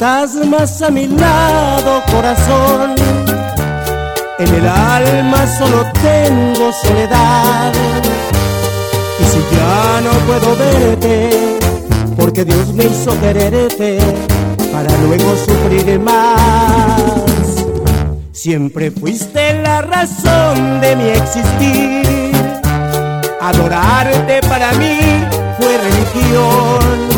Más a mi lado, corazón. En el alma solo tengo soledad. Y si ya no puedo verte, porque Dios me hizo quererte para luego sufrir más. Siempre fuiste la razón de mi existir. Adorarte para mí fue religión.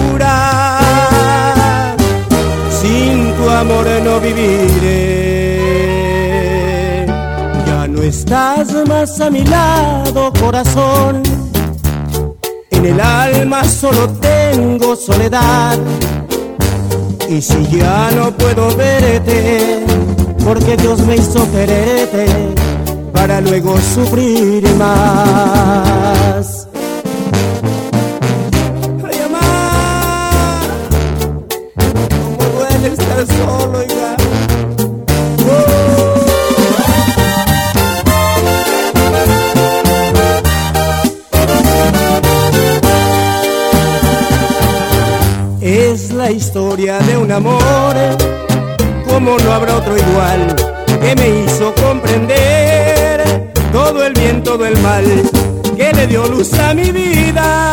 amor no viviré. Ya no estás más a mi lado, corazón en el alma solo tengo soledad. Y si ya no puedo verte, porque Dios me hizo quererte, para luego sufrir más. Historia de un amor, como no habrá otro igual, que me hizo comprender todo el bien, todo el mal, que le dio luz a mi vida,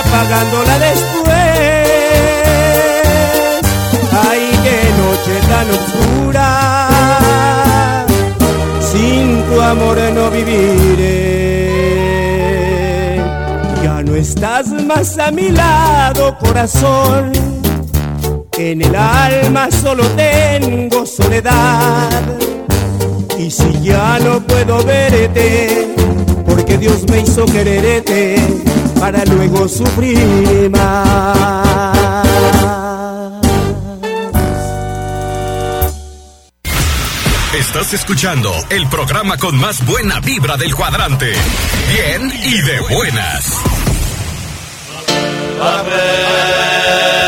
apagándola después. Ay, qué noche tan oscura, sin tu amor no viviré. Estás más a mi lado, corazón. En el alma solo tengo soledad. Y si ya no puedo verte, porque Dios me hizo quererte para luego sufrir más. Estás escuchando el programa con más buena vibra del cuadrante. Bien y de buenas. La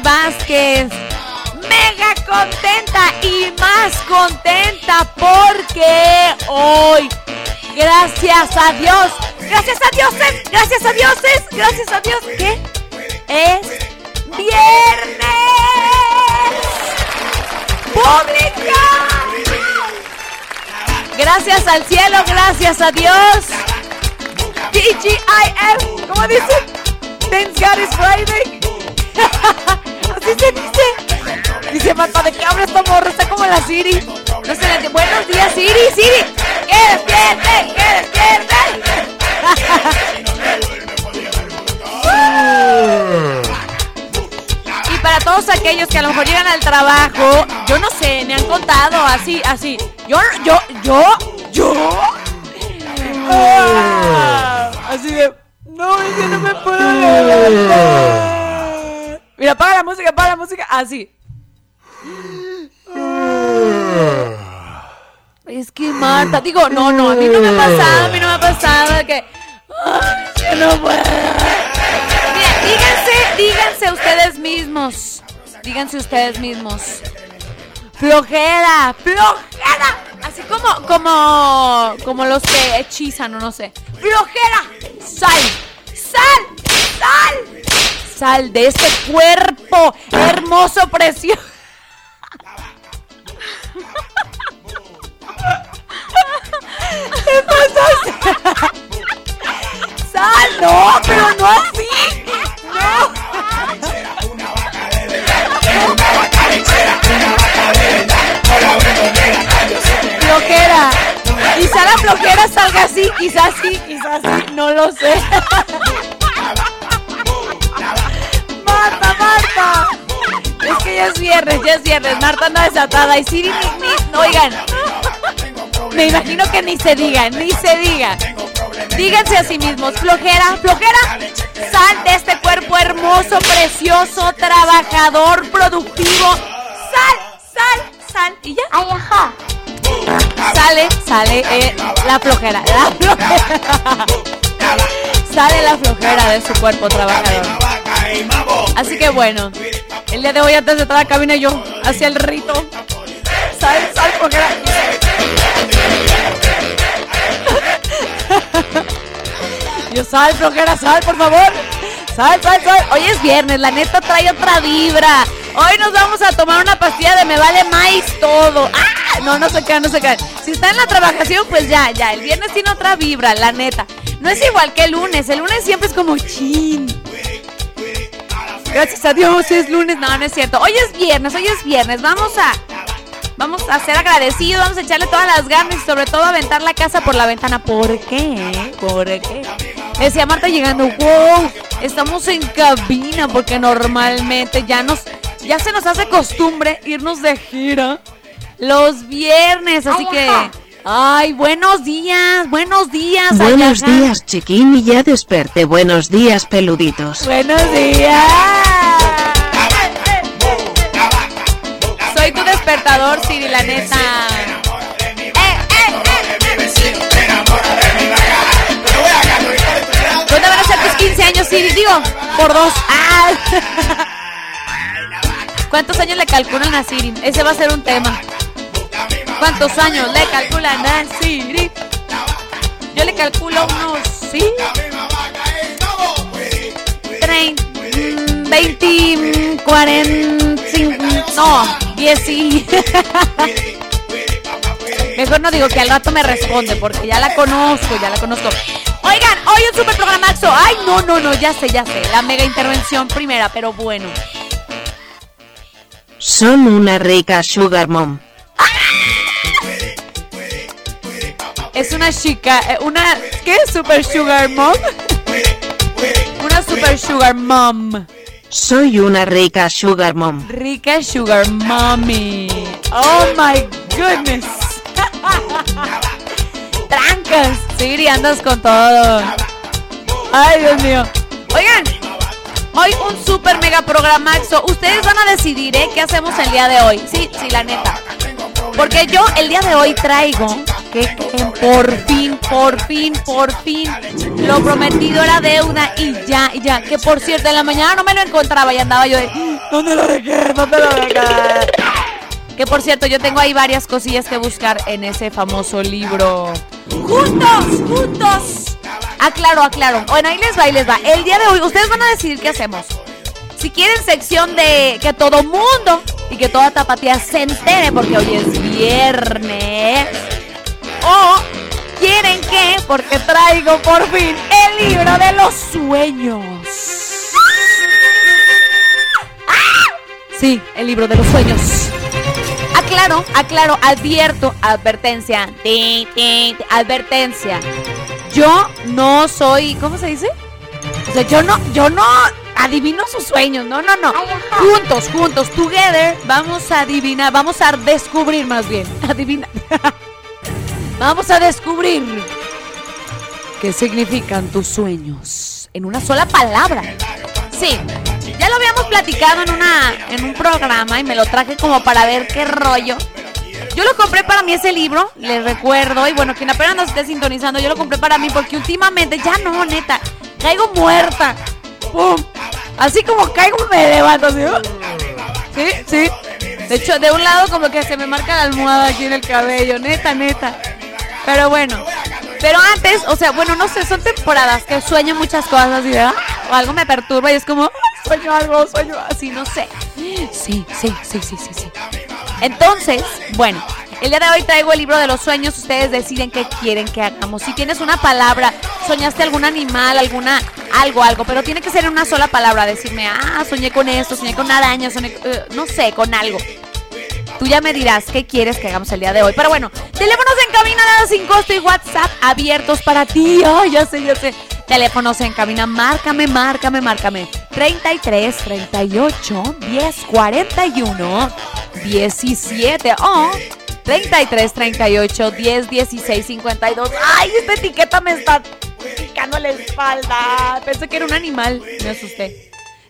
Vázquez. Mega contenta y más contenta porque hoy, gracias a Dios, gracias a dioses, gracias a dioses, gracias a Dios, que es viernes. ¡Pública! Gracias al cielo, gracias a Dios. TGIF, ¿cómo dice? Thanks God Friday. Así se dice. Dice Marta, ¿de qué habla esta morra? Está como la Siri. No se le entiende. Buenos días, Siri, Siri. ¡Que despierte! ¡Que despierte! Y para todos aquellos que a lo mejor llegan al trabajo, yo no sé, me han contado así, así. Yo, yo, yo, yo. Ah, así de, no, es que no me puedo levantar. Mira, apaga la música, apaga la música, así. Es que Marta, digo, no, no, a mí no me ha pasado, a mí no me ha pasado que. No puedo. Mira, díganse, díganse ustedes mismos. Díganse ustedes mismos. Flojera, flojera. Así como, como, como los que hechizan o no sé. Flojera. Sal, sal, sal. Sal de este cuerpo hermoso, precioso. Sal, no, pero no así. No. Flojera. Quizá la flojera salga así, quizás sí, quizás sí, no lo sé. Es que ya es viernes, ya es viernes. Marta anda desatada. Y Siri, ni, ni- oigan. Me imagino que ni se diga, ni se diga. Díganse a sí mismos, flojera, flojera. Sal de este cuerpo hermoso, precioso, trabajador, productivo. Sal, sal, sal. Y ya. Ay, ajá. Sale, sale eh, la flojera, la flojera. Sale la flojera de su cuerpo trabajador. Así que bueno, el día de hoy antes de entrar a la cabina yo hacía el rito. Sal, sal, flojera. Yo sal, flojera, sal, por favor. Sal, sal, sal. Hoy es viernes, la neta trae otra vibra. Hoy nos vamos a tomar una pastilla de me vale más todo. ¡Ah! No, no se quedan, no se quedan. Si está en la trabajación, pues ya, ya. El viernes tiene otra vibra, la neta. No es igual que el lunes. El lunes siempre es como chin. Gracias a Dios es lunes. No, no es cierto. Hoy es viernes, hoy es viernes. Vamos a. Vamos a ser agradecidos, vamos a echarle todas las ganas y sobre todo aventar la casa por la ventana. ¿Por qué? ¿Por qué? Decía Marta llegando, wow, estamos en cabina porque normalmente ya nos, ya se nos hace costumbre irnos de gira los viernes, así que. Ay, buenos días, buenos días. Buenos días, chiquín, y ya desperté. Buenos días, peluditos. Buenos días. Soy tu despertador, Siri, la neta. ¿Dónde van a ser tus 15 años, Siri? Digo, por dos. Ah. ¿Cuántos años le calculan a Siri? Ese va a ser un tema. ¿Cuántos años le calculan a Siri? Yo le calculo unos, ¿sí? 30, 20, 45, no, 10 y... Mejor no digo que al rato me responde porque ya la conozco, ya la conozco. Oigan, hoy un super programazo. Ay, no, no, no, ya sé, ya sé. La mega intervención primera, pero bueno. Son una rica sugar mom. Es una chica, eh, una ¿qué? Super sugar mom. Una super sugar mom. Soy una rica sugar mom. Rica sugar mommy. Oh my goodness. Trancas. Sí, andas con todo. Ay, Dios mío. Oigan, hoy un super mega programaxo. Ustedes van a decidir, ¿eh? ¿Qué hacemos el día de hoy? Sí, sí, la neta. Porque yo el día de hoy traigo por fin, por fin, por fin, lo prometido era deuda y ya, y ya. Que por cierto, en la mañana no me lo encontraba y andaba yo de, ¿dónde lo dejé? ¿Dónde lo dejé? Que por cierto, yo tengo ahí varias cosillas que buscar en ese famoso libro. ¡Juntos! ¡Juntos! Aclaro, aclaro. Bueno, ahí les va, ahí les va. El día de hoy, ustedes van a decidir qué hacemos. Si quieren sección de que todo mundo y que toda tapatía se entere porque hoy es viernes. O quieren que, porque traigo por fin el libro de los sueños. Sí, el libro de los sueños. Aclaro, aclaro, advierto, advertencia, advertencia. Yo no soy, ¿cómo se dice? O sea, yo no, yo no adivino sus sueños, no, no, no. Juntos, juntos, together, vamos a adivinar, vamos a descubrir más bien, adivina. Vamos a descubrir qué significan tus sueños en una sola palabra. Sí, ya lo habíamos platicado en una en un programa y me lo traje como para ver qué rollo. Yo lo compré para mí ese libro, les recuerdo, y bueno, quien apenas nos esté sintonizando, yo lo compré para mí porque últimamente ya no, neta, caigo muerta. ¡Pum! Así como caigo me levanto, ¿sí? Sí, sí. De hecho, de un lado como que se me marca la almohada aquí en el cabello, neta, neta. Pero bueno, pero antes, o sea, bueno, no sé, son temporadas que sueño muchas cosas y ¿verdad? o algo me perturba y es como, "Ay, sueño algo, sueño así, no sé. Sí, sí, sí, sí, sí, sí. Entonces, bueno, el día de hoy traigo el libro de los sueños. Ustedes deciden qué quieren que hagamos. Si tienes una palabra, soñaste algún animal, alguna, algo, algo, pero tiene que ser en una sola palabra. Decirme, ah, soñé con esto, soñé con una araña, soñé, eh, no sé, con algo. Tú ya me dirás qué quieres que hagamos el día de hoy. Pero bueno, teléfonos en cabina nada sin costo y WhatsApp abiertos para ti. Ay, ya sé, ya sé. Teléfonos en cabina, márcame, márcame, márcame. 33 38 10 41 17 o 33 38 10 16 52. Ay, esta etiqueta me está picando la espalda. Pensé que era un animal. Me asusté.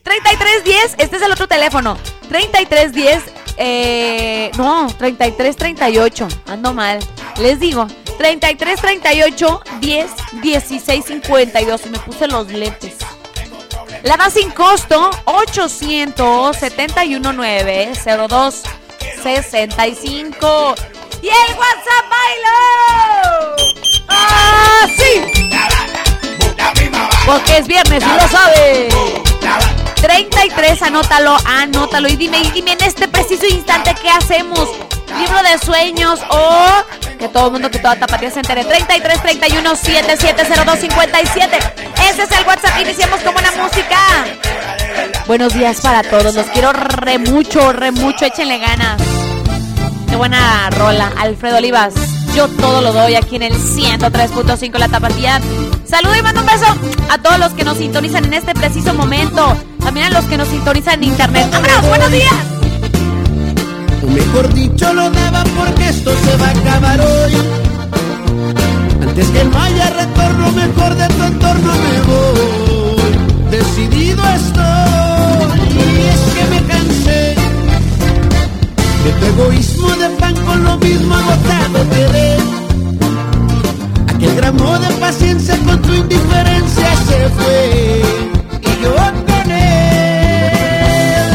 3310, este es el otro teléfono. 3310, eh, no, 3338, ando mal. Les digo, 3338 10 16 52. Me puse los lentes. La da sin costo 871 902 65. Y el WhatsApp bailo. ¡Ah, sí! Porque es viernes y lo sabe. 33, anótalo, anótalo. Y dime, y dime en este preciso instante qué hacemos. Libro de sueños o que todo el mundo, que toda tapatía se entere. 33 31 7702 57. Ese es el WhatsApp. Iniciamos con buena música. Buenos días para todos. Los quiero re mucho, re mucho. Échenle ganas. Qué buena rola. Alfredo Olivas. Yo todo lo doy aquí en el 103.5 La Tapatía. Saludo y mando un beso a todos los que nos sintonizan en este preciso momento. También a los que nos sintonizan en internet. ¡Vámonos! ¡Buenos días! O mejor dicho lo daba porque esto se va a acabar hoy. Antes que no haya retorno, mejor de tu entorno me voy. Decidido estoy, de tu egoísmo de pan con lo mismo agotado te ves. Aquel gramo de paciencia con tu indiferencia se fue y yo con él.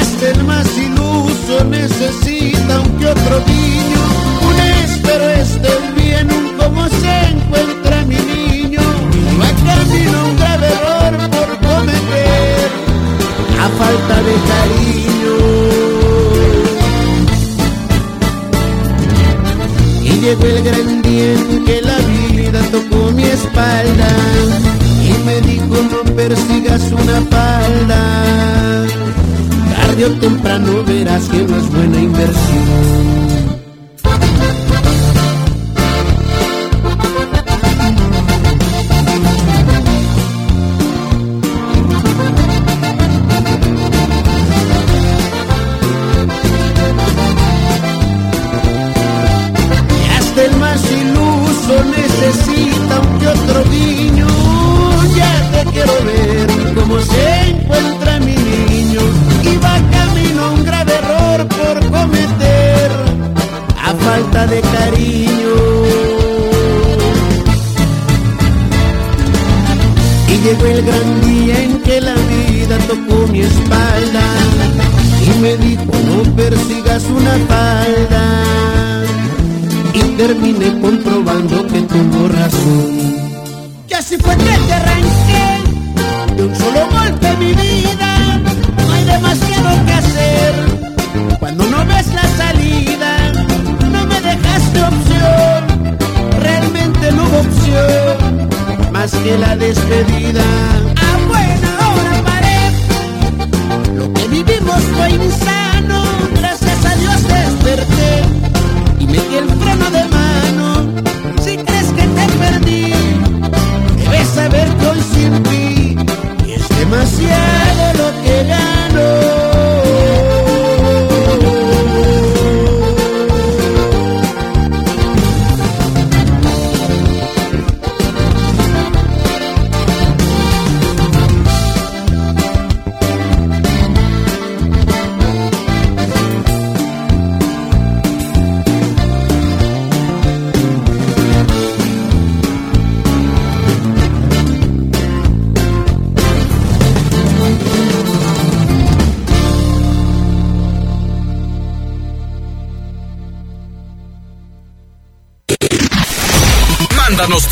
Hasta el más iluso necesita un que otro niño, un es, pero es del bien, un como se encuentra mi niño. No hay camino un grave error por cometer, a falta de cariño. llegó el gran día que la vida tocó mi espalda y me dijo no persigas una falda. Tarde o temprano verás que no es buena inversión.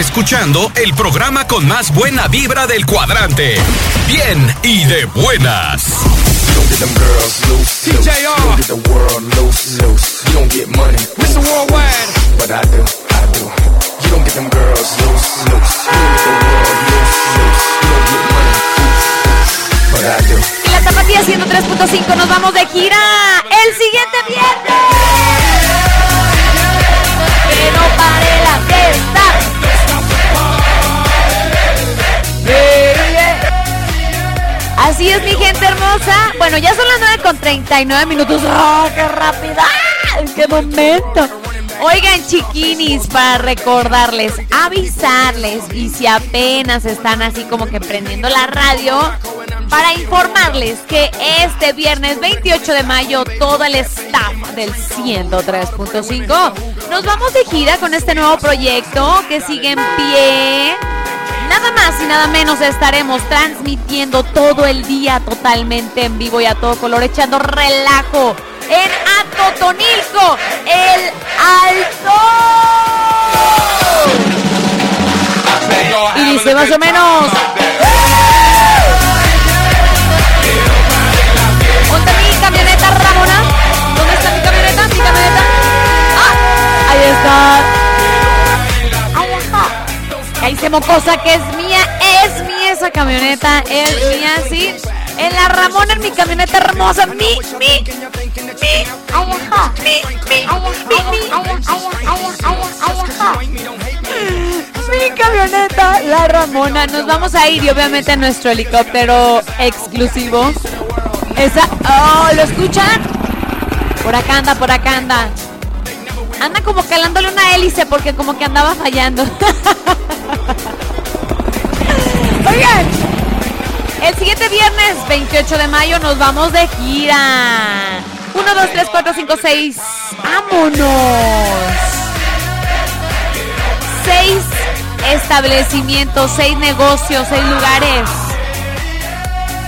Escuchando el programa con más buena vibra del cuadrante. Bien y de buenas. Y la tapatía 103.5 nos vamos de gira el siguiente viernes. Que no pare la fiesta. Así es, mi gente hermosa. Bueno, ya son las 9 con 39 minutos. ¡Oh, qué rápida! ¡En qué momento! Oigan, chiquinis, para recordarles, avisarles, y si apenas están así como que prendiendo la radio, para informarles que este viernes 28 de mayo todo el staff del 103.5 nos vamos de gira con este nuevo proyecto que sigue en pie. Nada más y nada menos estaremos transmitiendo todo el día totalmente en vivo y a todo color, echando relajo en Atotonilco, el Alto. Y dice más o menos. ¿Dónde está mi camioneta, Ramona? ¿Dónde está mi camioneta? Mi camioneta. ¡Ah! Ahí está. Ahí se mocosa que es mía, es mía esa camioneta, es mía, sí. En la Ramona, en mi camioneta hermosa, mi, mi, mi, mi, mi, mi, mi, mi camioneta, la Ramona. Nos vamos a ir y obviamente en nuestro helicóptero exclusivo. Esa, oh, ¿lo escuchan? Por acá anda, por acá anda. Anda como calándole una hélice porque como que andaba fallando. Oigan, el siguiente viernes 28 de mayo nos vamos de gira. 1, 2, 3, 4, 5, 6. ¡Vámonos! Seis establecimientos, seis negocios, seis lugares.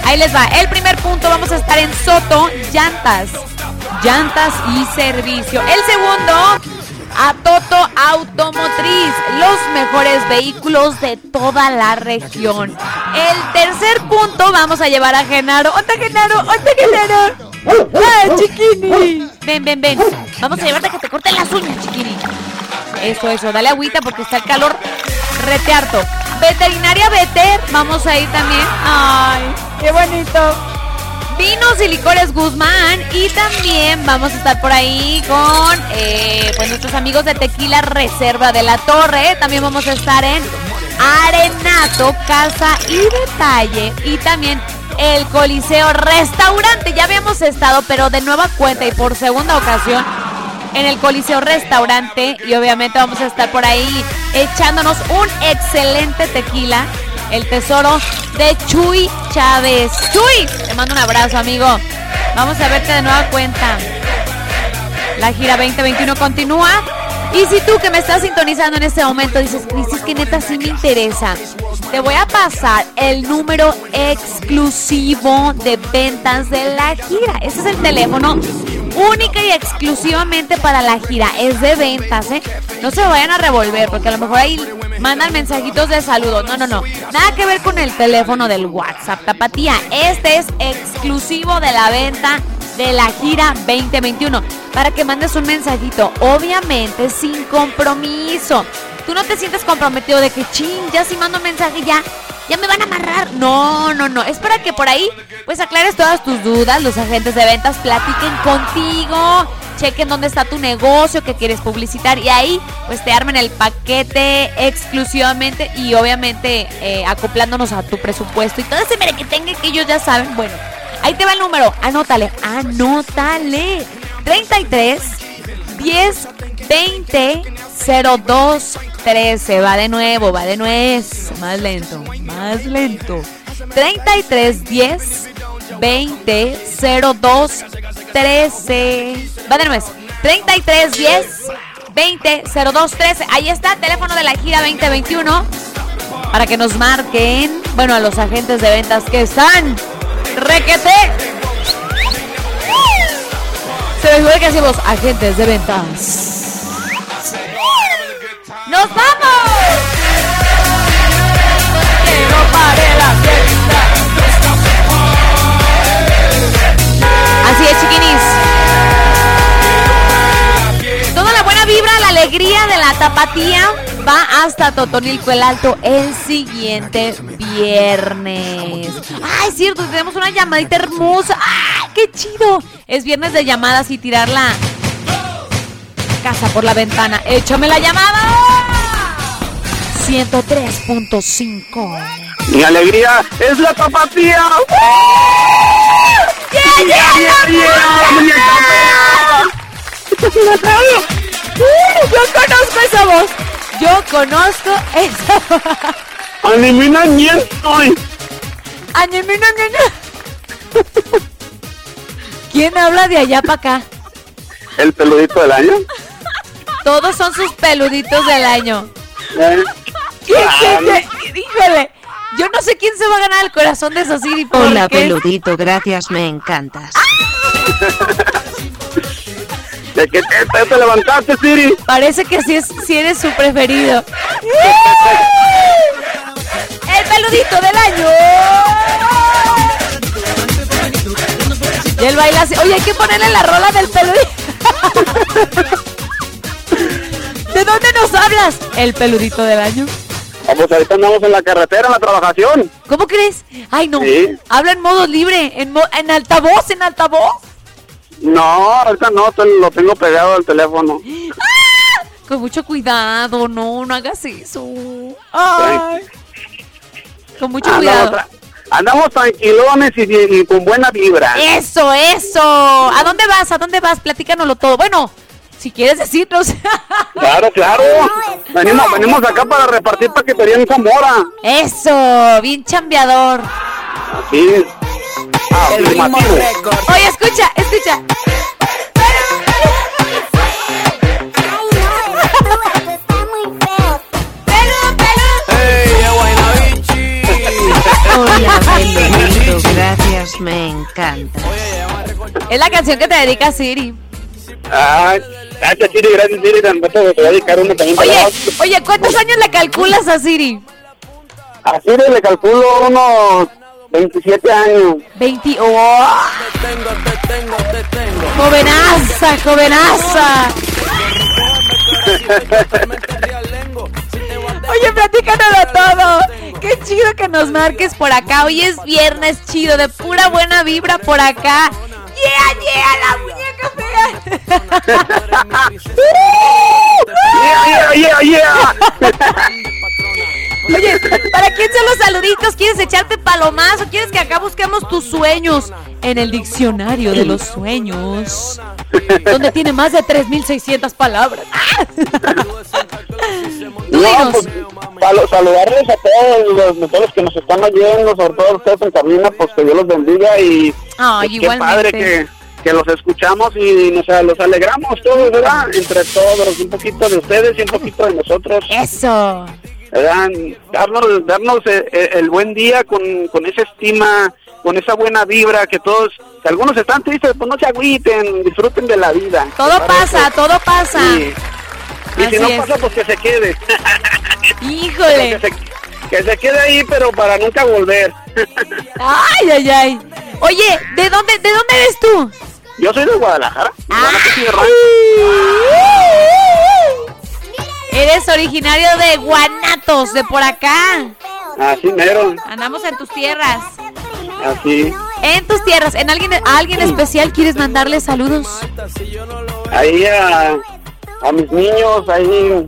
Ahí les va. El primer punto vamos a estar en Soto, llantas. Llantas y servicio. El segundo, a Toto Automotriz, los mejores vehículos de toda la región. El tercer punto vamos a llevar a Genaro. ¡Onda Genaro! ¡Onda Genaro! ¡Ah, chiquini! Ven, ven, ven. Vamos a llevarte a que te corten las uñas, chiquini. Eso, eso. Dale agüita porque está el calor rete harto. Veterinaria Veter, vamos a ir también. ¡Ay, qué bonito! Vinos y licores Guzmán y también vamos a estar por ahí con eh, pues nuestros amigos de Tequila Reserva de la Torre. También vamos a estar en Arenato, Casa y Detalle y también el Coliseo Restaurante. Ya habíamos estado, pero de nueva cuenta y por segunda ocasión en el Coliseo Restaurante y obviamente vamos a estar por ahí echándonos un excelente tequila, el tesoro de Chuy Chávez. Chuy, te mando un abrazo, amigo. Vamos a verte de nueva cuenta. La gira 2021 continúa. Y si tú que me estás sintonizando en este momento dices, Crisis, que neta sí me interesa, te voy a pasar el número exclusivo de ventas de la gira. Ese es el teléfono única y exclusivamente para la gira. Es de ventas, ¿eh? No se vayan a revolver porque a lo mejor ahí mandan mensajitos de saludo. No, no, no. Nada que ver con el teléfono del WhatsApp, tapatía. Este es exclusivo de la venta de la gira 2021 para que mandes un mensajito, obviamente sin compromiso. Tú no te sientes comprometido de que ching, ya si mando mensaje ya ya me van a amarrar. No, no, no. Es para que por ahí pues aclares todas tus dudas. Los agentes de ventas platiquen contigo. Chequen dónde está tu negocio que quieres publicitar. Y ahí pues te armen el paquete exclusivamente. Y obviamente eh, acoplándonos a tu presupuesto. Y todo ese merequetengue que ellos ya saben. Bueno, ahí te va el número. Anótale. Anótale. 33 10 20 02 13. Va de nuevo, va de nuez. Más lento, más lento. 33 10 20 02 13. Va de nuez. 33 10 20 02 13. Ahí está, teléfono de la gira 2021. Para que nos marquen. Bueno, a los agentes de ventas que están. Requete. Se me que hacemos agentes de ventas. ¡Nos vamos! Tapatía va hasta Totonilco el Alto el siguiente viernes. Ay, es cierto, tenemos una llamadita hermosa. ¡Ay, qué chido! Es viernes de llamadas y tirar la casa por la ventana. ¡Échame la llamada! 103.5. Mi alegría es la tapatía. ¡Yeah, yeah, Uh, yo conozco esa voz. Yo conozco esa voz. Adivina quién soy. Adivina quién ¿Quién habla de allá para acá? El peludito del año. Todos son sus peluditos del año. Eh, ¿Quién se- Híjole, yo no sé quién se va a ganar el corazón de Sosiri. Hola peludito, gracias, me encantas. ¿De qué te, te- te levantaste, Siri? Parece que sí, es, sí eres su preferido. ¡El peludito del año! Y él baila así. Oye, hay que ponerle la rola del peludito. ¿De dónde nos hablas? El peludito del año. Vamos, ahorita andamos en la carretera, en la trabajación. ¿Cómo crees? Ay, no. Sí. Habla en modo libre, en, mo- en altavoz, en altavoz. No, ahorita no, lo tengo pegado al teléfono. Con mucho cuidado, no, no hagas eso. Ay. Con mucho Andamos, cuidado. tra- andamos tranquilones y, y- y con buena vibra. Eso, eso. ¿A dónde vas? ¿A dónde vas? Platícanoslo todo. Bueno, si quieres decirnos. Claro, claro. Venimos, venimos acá para repartir paquetería en Zamora. Eso, bien chambeador. Así. Afirmativo. Oye, escucha, escucha. Hola gracias, me encantas. Es la canción que te dedica Siri. Ay, gracias, Siri, gracias, Siri. Te voy a dedicar una también Oye, oye, ¿cuántos años le calculas a Siri? A Siri le calculo unos 27 años. 20. ¡Oh! Jovenaza, jovenaza. Oye, platícanoslo todo. Qué chido que nos marques por acá. Hoy es viernes chido, de pura buena vibra por acá. ¡Yeah, yeah! La muñeca fea. Yeah, yeah, yeah, yeah. Oye, ¿para quién son los saluditos? ¿Quieres echarte palomazo? ¿Quieres que acá busquemos tus sueños en el diccionario de los sueños? Donde tiene más de 3.600 palabras. No, pues, sal- saludarles a todos los, los que nos están oyendo, sobre todo a ustedes en cabina, pues que Dios los bendiga y Ay, pues, qué padre que, que los escuchamos y nos los alegramos todos, ¿verdad? Entre todos, un poquito de ustedes y un poquito de nosotros. Eso. Darnos, darnos eh, eh, el, buen día con, con esa estima, con esa buena vibra que todos, que algunos están tristes, pues no se agüiten, disfruten de la vida. Todo pasa, todo pasa. Sí. Y Así si no es. pasa, pues que se quede. Híjole. que, se, que se quede ahí, pero para nunca volver. Ay, ay, ay. Oye, ¿de dónde, de dónde eres tú? Yo soy de Guadalajara. Eres originario de Guanatos, de por acá. Así mero, Andamos en tus tierras. así. En tus tierras. ¿En alguien, a alguien especial quieres mandarle saludos? Ahí a, a mis niños, ahí.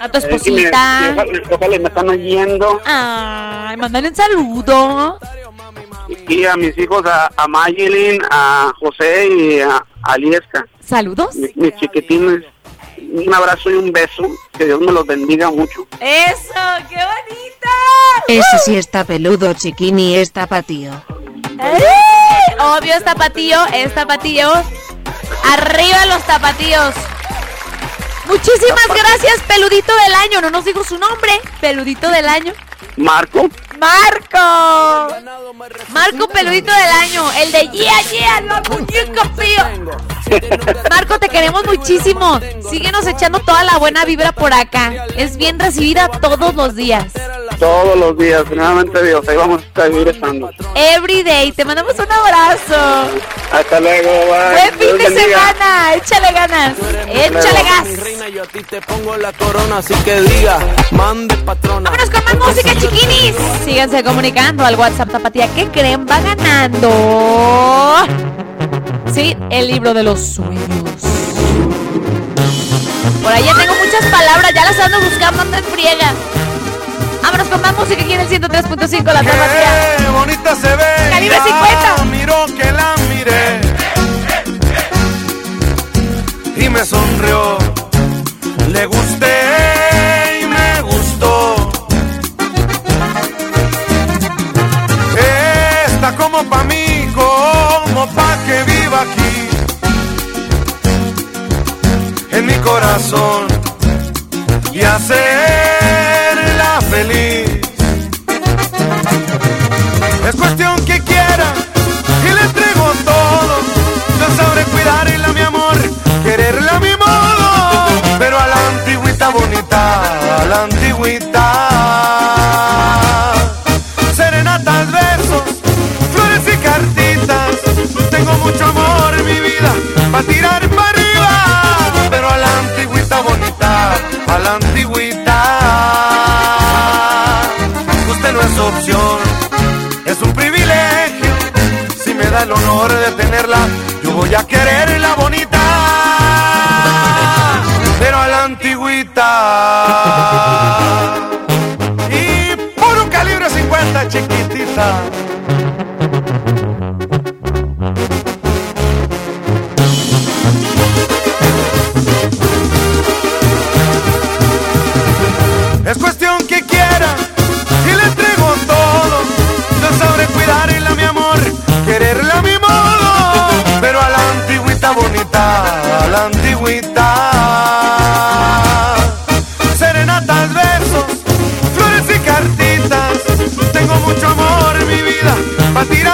A tu eh, me- esposita. ojalá, me están oyendo. Ay, mándale un saludo. Y a mis hijos, a, a Mayelin, a José y a Aliesca, ¿Saludos? mi- mis chiquitines. Un abrazo y un beso. Que Dios me los bendiga mucho. ¡Eso! ¡Qué bonita! Ese sí está peludo, chiquini, es tapatío. ¡Ey! Obvio es tapatío, es tapatío. Arriba los tapatíos. Muchísimas gracias, peludito del año. No nos dijo su nombre. Peludito del año. Marco, Marco. Marco Peludito del año. El de Yeah, yeah. Marco, te queremos muchísimo. Síguenos echando toda la buena vibra por acá. Es bien recibida todos los días. Todos los días, primeramente Dios, ahí vamos a seguir estando. Everyday, te mandamos un abrazo. Hasta luego, bye. Buen fin Dios de semana, échale ganas, échale gas. Reina, yo a ti te pongo la corona, así que diga, mande patrona. Vámonos con más música, chiquinis. Síganse comunicando al WhatsApp Tapatía. ¿Qué creen? Va ganando. Sí, el libro de los sueños. Por ahí ya tengo muchas palabras, ya las ando buscando, ando en friega. Vámonos con más música aquí en el 103.5 La Tapatía. Qué bonita se ve. Calibre ya 50. Miró que la miré. Y me sonrió. Le gusté corazón. Y hacerla feliz. Es cuestión que quiera y le entrego todo. Yo sabré cuidarla, mi amor, quererla a mi modo. Pero a la antigüita bonita, a la antigüita. Voy a quererla bonita, pero a la antigüita. Tirar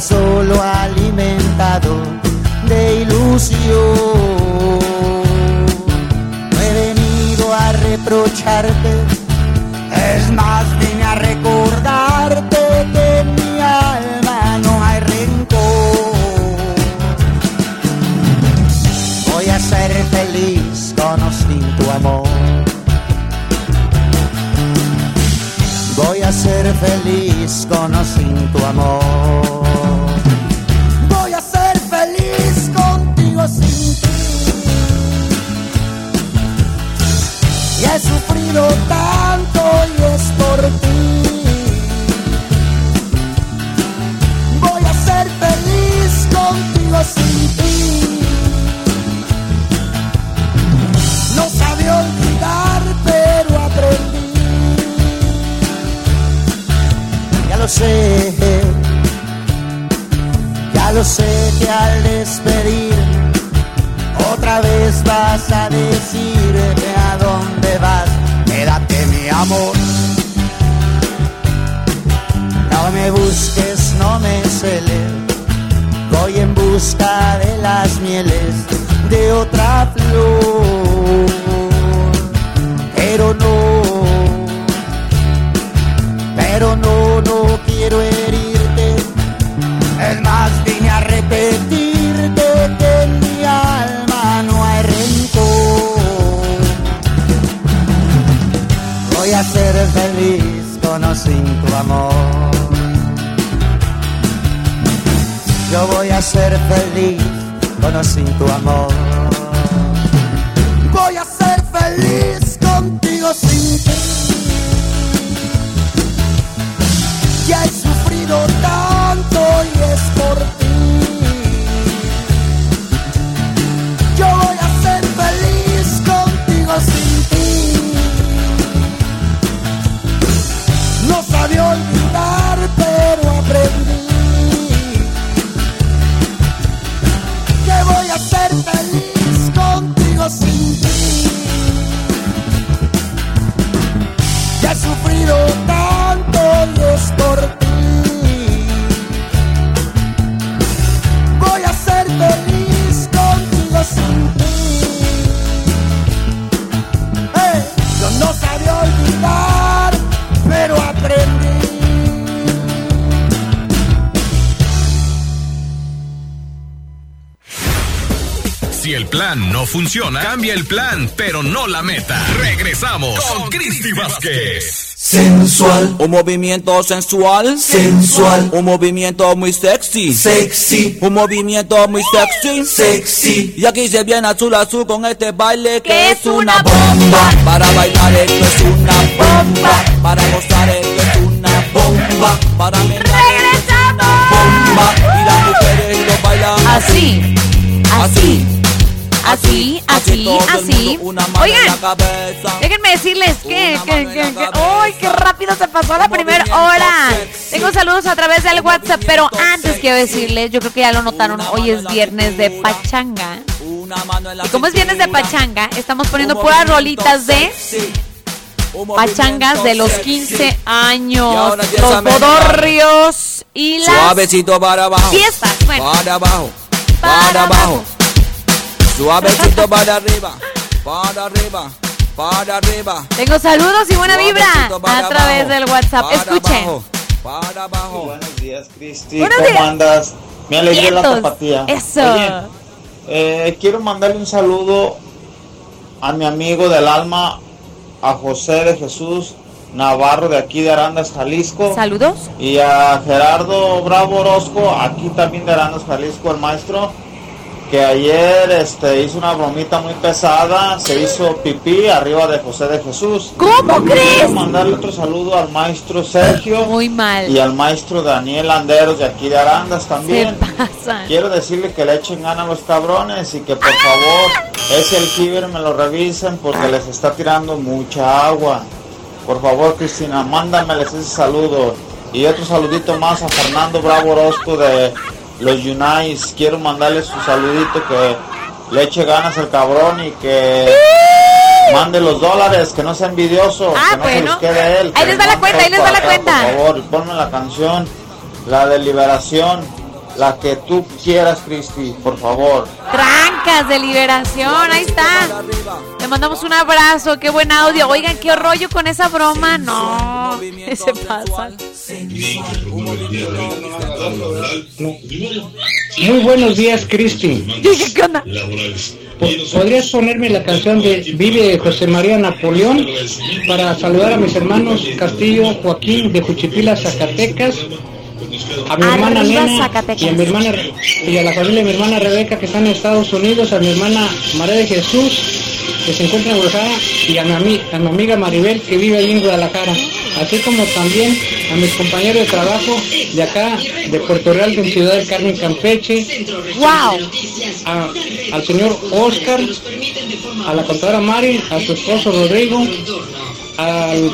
Solo alimentado de ilusión? No he venido a reprocharte es más, vine a recordarte que en mi alma no hay rencor. Voy a ser feliz con o sin tu amor. Voy a ser feliz con o sin tu amor. Funciona, cambia el plan, pero no la meta. Regresamos con Cristi Vázquez. Sensual, un movimiento sensual, sensual, un movimiento muy sexy, sexy, un movimiento muy sexy, sexy. Y aquí se viene azul azul con este baile que es una bomba. Para bailar esto es una bomba, para gozar esto es una bomba, para regresamos. bomba. Y las mujeres lo bailan Así, así. Así, así, así. la Oigan, déjenme decirles que, que, que, que- ¡Uy, qué rápido se pasó la primera hora! Tengo saludos a través del WhatsApp, pero antes quiero decirles, yo creo que ya lo notaron, hoy es viernes de pachanga. Y como es viernes de pachanga, estamos poniendo puras rolitas de pachangas de los 15 Y años, los bodorrios y las Suavecito para abajo. fiestas. Bueno, Para abajo. Para abajo. Suavecito para arriba. Para arriba. Para arriba. tengo saludos y buena vibra a través abajo. del WhatsApp. Para Escuchen. abajo. Para abajo. Buenos días, Cristi. ¿Cómo días. andas? Me alegré la tapatía. Eso. Oye, eh, quiero mandarle un saludo a mi amigo del alma, a José de Jesús Navarro de aquí de Arandas, Jalisco. Saludos. Y a Gerardo Bravo Orozco, aquí también de Arandas, Jalisco, el maestro, que ayer este, hizo una bromita muy pesada, se hizo pipí arriba de José de Jesús. ¿Cómo crees? Quiero mandarle otro saludo al maestro Sergio. Muy mal. Y al maestro Daniel Anderos de aquí de Arandas también. Se pasan. Quiero decirle que le echen ganas a los cabrones y que por favor ese alquiler me lo revisen porque les está tirando mucha agua. Por favor, Cristina, mándameles ese saludo. Y otro saludito más a Fernando Bravo Orozco de los Unites. Quiero mandarle su saludito que le eche ganas al cabrón y que mande los dólares, que no sea envidioso, Ah, que no se los quede él. Ahí les va la cuenta, ahí les va la acá, cuenta. Por favor, ponme la canción, la de liberación, la que tú quieras, Cristi, por favor. Trancas de liberación, ahí está. Le mandamos un abrazo, qué buen audio. Oigan, qué rollo con esa broma. No, se pasa. Muy buenos días, Cristi. ¿Qué onda? ¿Podrías ponerme la canción de Vive José María Napoleón para saludar a mis hermanos Castillo Joaquín de Juchipila, Zacatecas, a mi hermana Arriba, Nena Zacatecas. y a mi hermana y a la familia de mi hermana Rebeca que están en Estados Unidos, a mi hermana María de Jesús que se encuentra en Guadalajara y a mi, ami- a mi amiga Maribel que vive ahí en Guadalajara, así como también a mis compañeros de trabajo de acá, de Puerto Real, de Ciudad del Carmen, Campeche, wow. al señor Oscar, a la contadora Mari, a su esposo Rodrigo, al,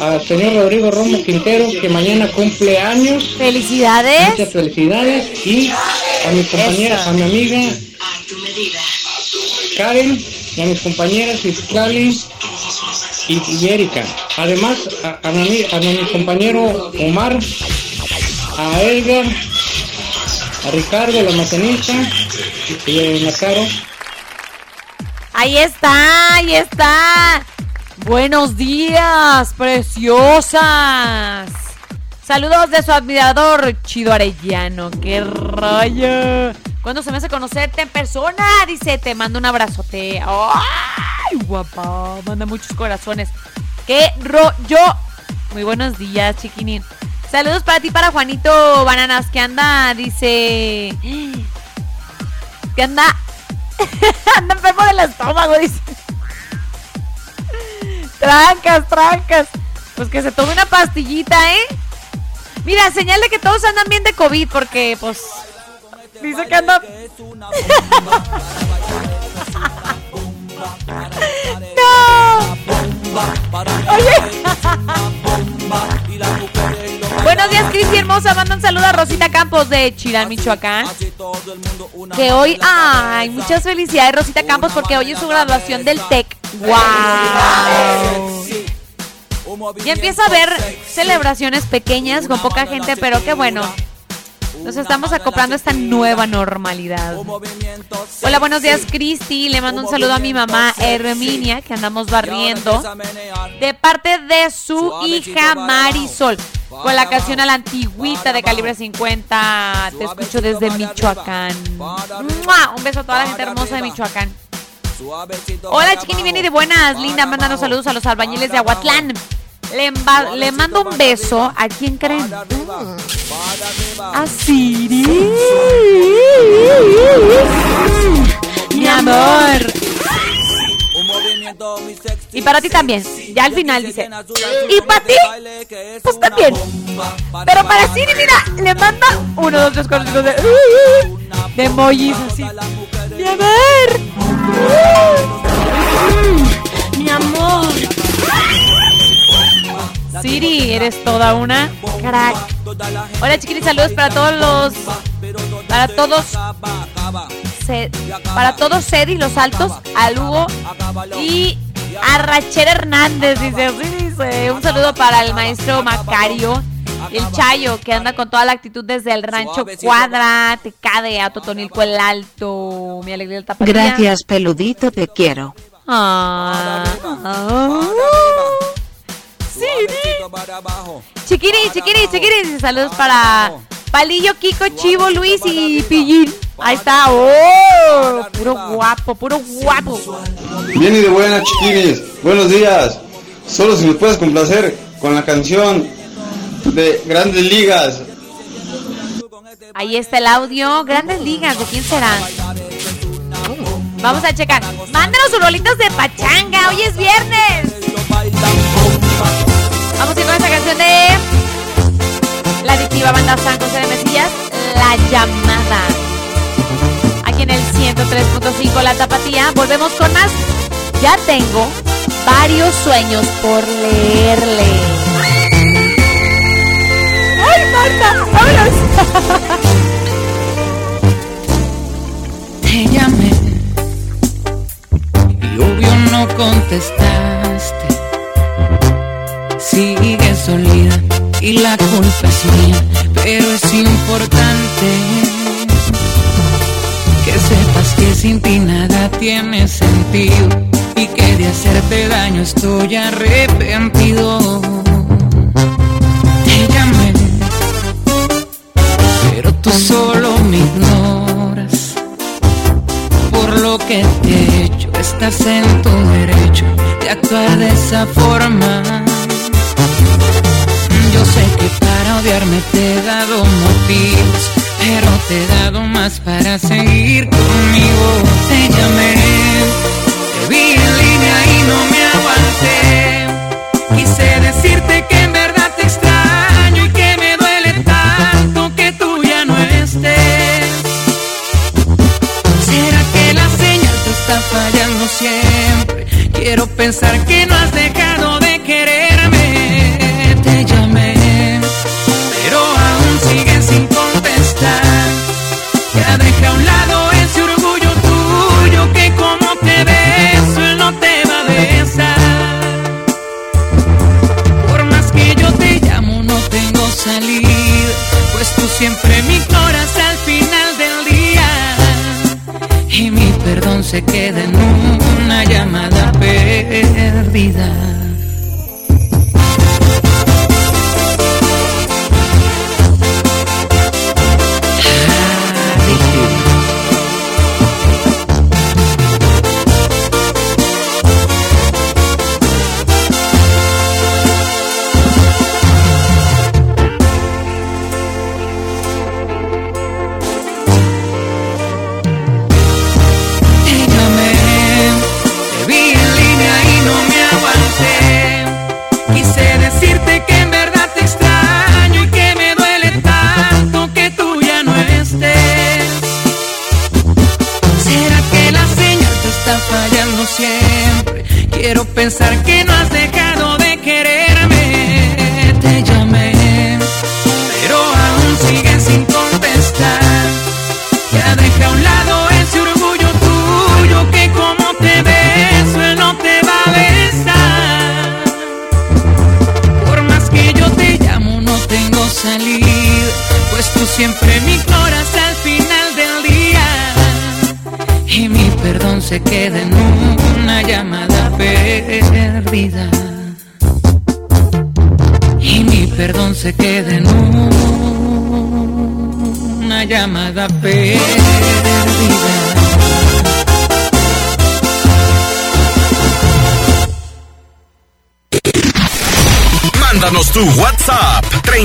al señor Rodrigo Romo Quintero, que mañana cumple años. Felicidades. Muchas felicidades. Y a mi compañera, a mi amiga Karen, y a mis compañeras Iscali y, y Erika. Además, a, a mi, ami- a mi compañero Omar, a Edgar, a Ricardo, la maquinista, y a Nacaro. Ahí está, ahí está. Buenos días, preciosas. Saludos de su admirador Chido Arellano. ¡Qué rollo! ¿Cuándo se me hace conocerte en persona? Dice, te mando un abrazote. ¡Ay, guapa! Manda muchos corazones. ¡Qué rollo! Muy buenos días, chiquinín. Saludos para ti, para Juanito Bananas, que anda, dice... Que anda... anda enfermo del estómago, dice. Trancas, trancas. Pues que se tome una pastillita, ¿eh? Mira, señal de que todos andan bien de COVID, porque, pues... Dice que anda... ¡No! Oye. Buenos días, Cristi hermosa. Manda un saludo a Rosita Campos de Chirán, Michoacán. Que hoy, ay, muchas felicidades, Rosita Campos, porque hoy es su graduación del TEC. ¡Wow! Ya empieza a haber celebraciones pequeñas con poca gente, pero qué bueno. Nos estamos acoplando a esta nueva normalidad. Hola, buenos días, Cristi. Le mando un saludo a mi mamá Herminia, que andamos barriendo. De parte de su hija Marisol. Con la canción a la antigüita de calibre 50. Te escucho desde Michoacán. Un beso a toda la gente hermosa de Michoacán. Hola, chiquini, viene de buenas. Linda, mándanos saludos a los albañiles de Aguatlán. Le, le, mando un beso. ¿A quién creen? A Siri. Mi amor. Y para ti también. Ya al final dice. Y para ti, pues también. Pero para Siri, mira, le manda uno, dos, tres, cuatro, cinco, de, de emojis así. Mi amor. Mi amor. Siri, eres toda una crack. Hola chiquiris, saludos para todos los. Para todos. Para todos Cedi, los altos, a Lugo y a Rachel Hernández, dice, así dice. Un saludo para el maestro Macario. Y el Chayo, que anda con toda la actitud desde el rancho Cuadra, Tecade, a Totonilco el Alto. Mi alegría del tapatía. Gracias, peludito, te quiero. Ah, ah. Chiquiri, chiquiri, chiquiri. Saludos para Palillo, Kiko, Chivo, Luis y Pillín. Ahí está. ¡Oh! Puro guapo, puro guapo. Bien y de buena, chiquinis. Buenos días. Solo si me puedes complacer con la canción de Grandes Ligas. Ahí está el audio. Grandes Ligas, ¿de quién será? Vamos a checar. Mándanos sus rolitos de pachanga. Hoy es viernes. Vamos a ir con esta canción de la adictiva banda San José de Mesillas, La Llamada. Aquí en el 103.5 La Tapatía. Volvemos con más. Ya tengo varios sueños por leerle. ¡Ay, Marta! ¡Vámonos! Te llamé y obvio no contestaste. Sigue solida y la culpa es mía, pero es importante que sepas que sin ti nada tiene sentido y que de hacerte daño estoy arrepentido. Te llamé, pero tú solo me ignoras. Por lo que te he hecho, estás en tu derecho de actuar de esa forma. Para odiarme te he dado motivos, pero te he dado más para seguir conmigo. Te llamé, te vi en línea y no me aguanté. Quise decirte que en verdad te extraño y que me duele tanto que tú ya no estés. ¿Será que la señal te está fallando siempre? Quiero pensar que no has dejado se queda en una llamada perdida.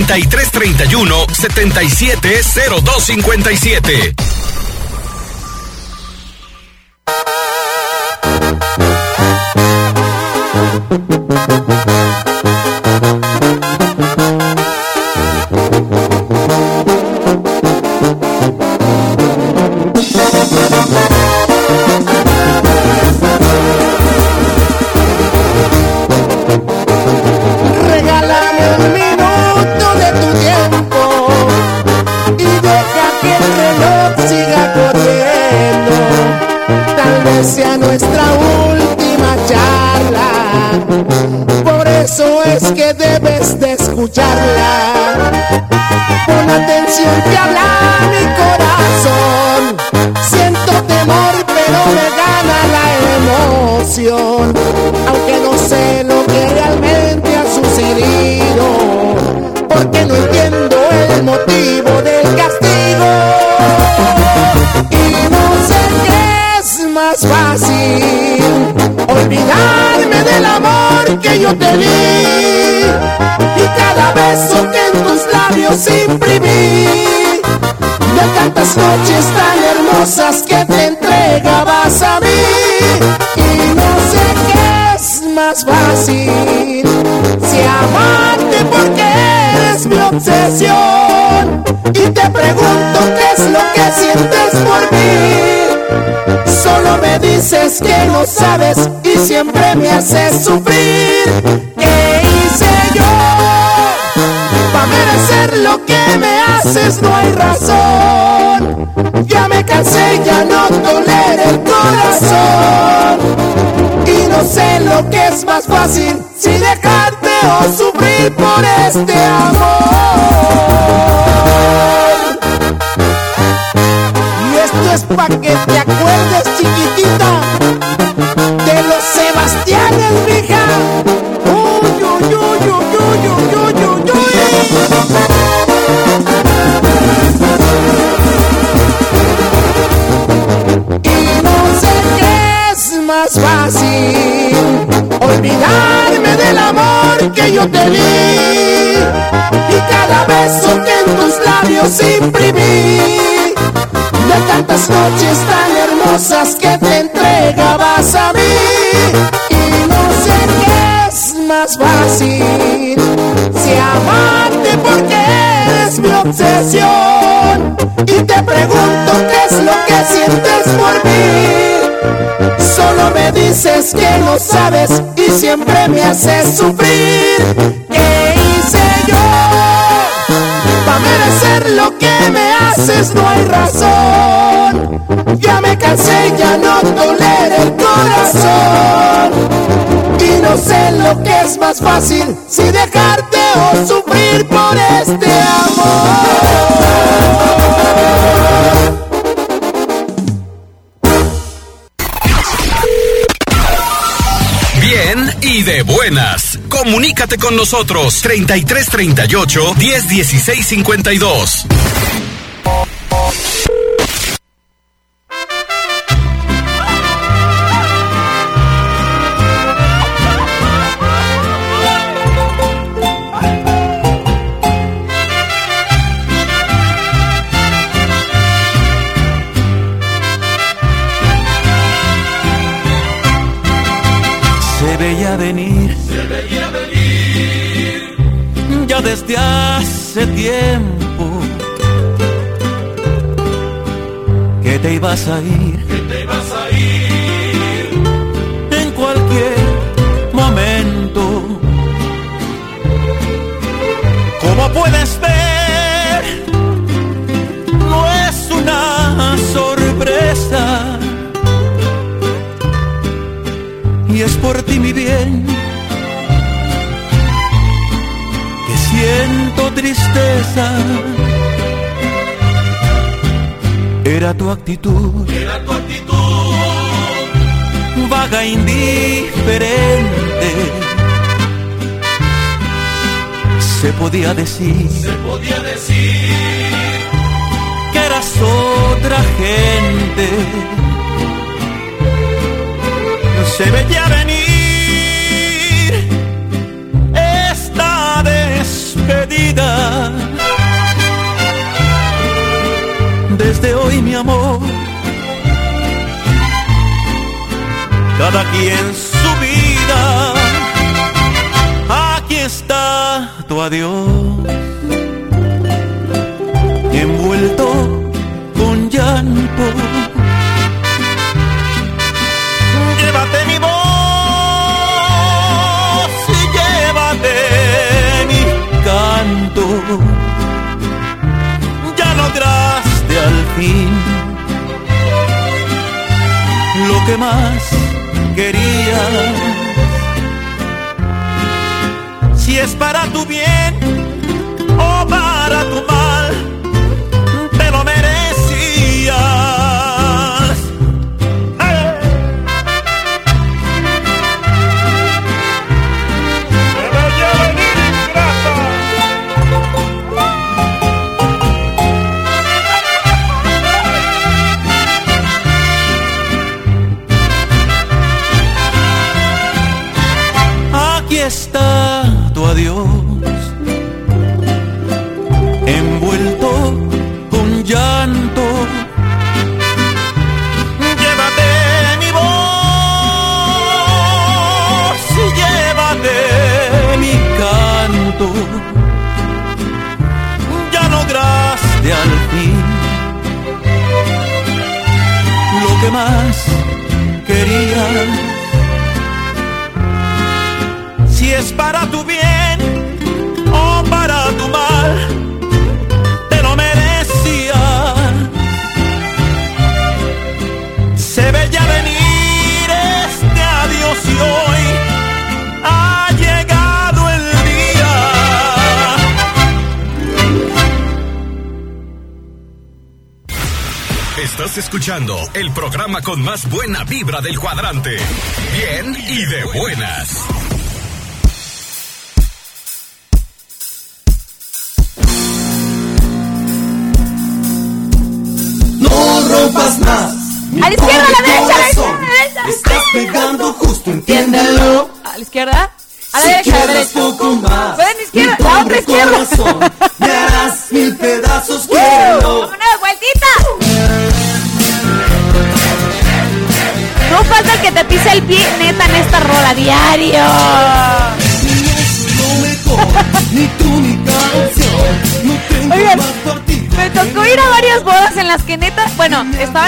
3331 770257. Labios imprimí. De tantas noches tan hermosas que te entregabas a mí. Y no sé qué es más fácil. Si amarte porque eres mi obsesión. Y te pregunto qué es lo que sientes por mí. Solo me dices que no sabes y siempre me haces sufrir. Haces no hay razón. Ya me cansé, ya no tolero el corazón. Y no sé lo que es más fácil, si dejarte o sufrir por este amor. Y esto es pa' que te acuerdes, chiquitita, de los Sebastianes, mija. Yo te di. Y cada beso que en tus labios imprimí de tantas noches tan hermosas que te entregabas a mí. Y no sé qué es más fácil si amarte porque mi obsesión. Y te pregunto qué es lo que sientes por mí. Solo me dices que no sabes y siempre me haces sufrir. ¿qué hice yo? para merecer lo que me haces no hay razón. Ya me cansé ya no tolero el corazón y no sé lo que es más fácil si dejarte o sufrir por este amor Bien y de buenas. Comunícate con nosotros 33 38 tiempo que te ibas a ir tristeza. Era tu actitud, Era tu actitud, vaga e indiferente. Se podía decir se podía decir que eras otra gente. Se veía venir Desde hoy, mi amor, cada quien su vida. Aquí está tu adiós, envuelto con llanto. Llévate mi voz y llévate mi canto. Lo que más quería. Si es para tu bien o para tu mal, Tu adiós, envuelto con llanto. Llévate mi voz y llévate mi canto. Ya lograste al fin lo que más querías. Es para tu bien o para tu mal, te lo merecías. Se veía venir este adiós y hoy ha llegado el día. Estás escuchando el programa con más buena vibra del cuadrante. Bien y de buenas.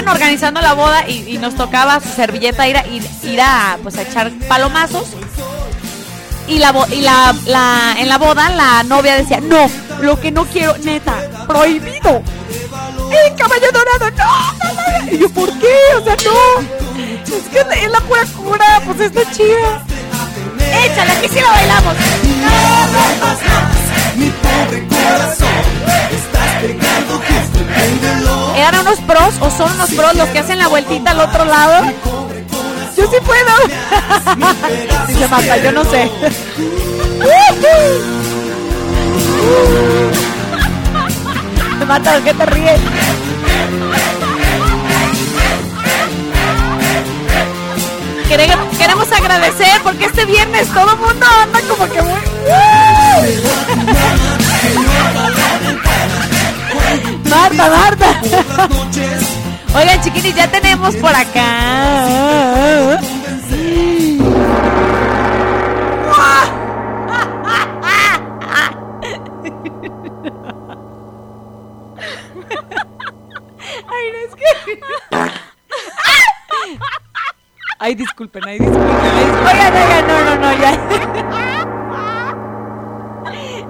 Estaban organizando la boda y, y nos tocaba su servilleta ir a, ir, ir a, pues, a echar palomazos. Y, la, y la, la- en la boda la novia decía, no, lo que no quiero, neta, prohibido. El caballo dorado, no, no, no. Y yo, ¿por qué? O sea, no. Es que es la pura cura, pues está chida. Échala, que si la bailamos. Mi pobre corazón, estás pegando justo, entiéndelo. ¿Eran unos pros o son unos pros los que hacen la vueltita al otro lado? Yo sí puedo. Si se mata, yo no sé. Mata, ¿de qué te ríes? Quere- Queremos agradecer porque este viernes todo el mundo anda como que muy... Marta, Marta. Oigan, chiquitis, ya tenemos por acá. Ay, no es que. Ay, disculpen, ay, disculpen. ay, disculpen. Oigan, oigan, no, no, no, ya.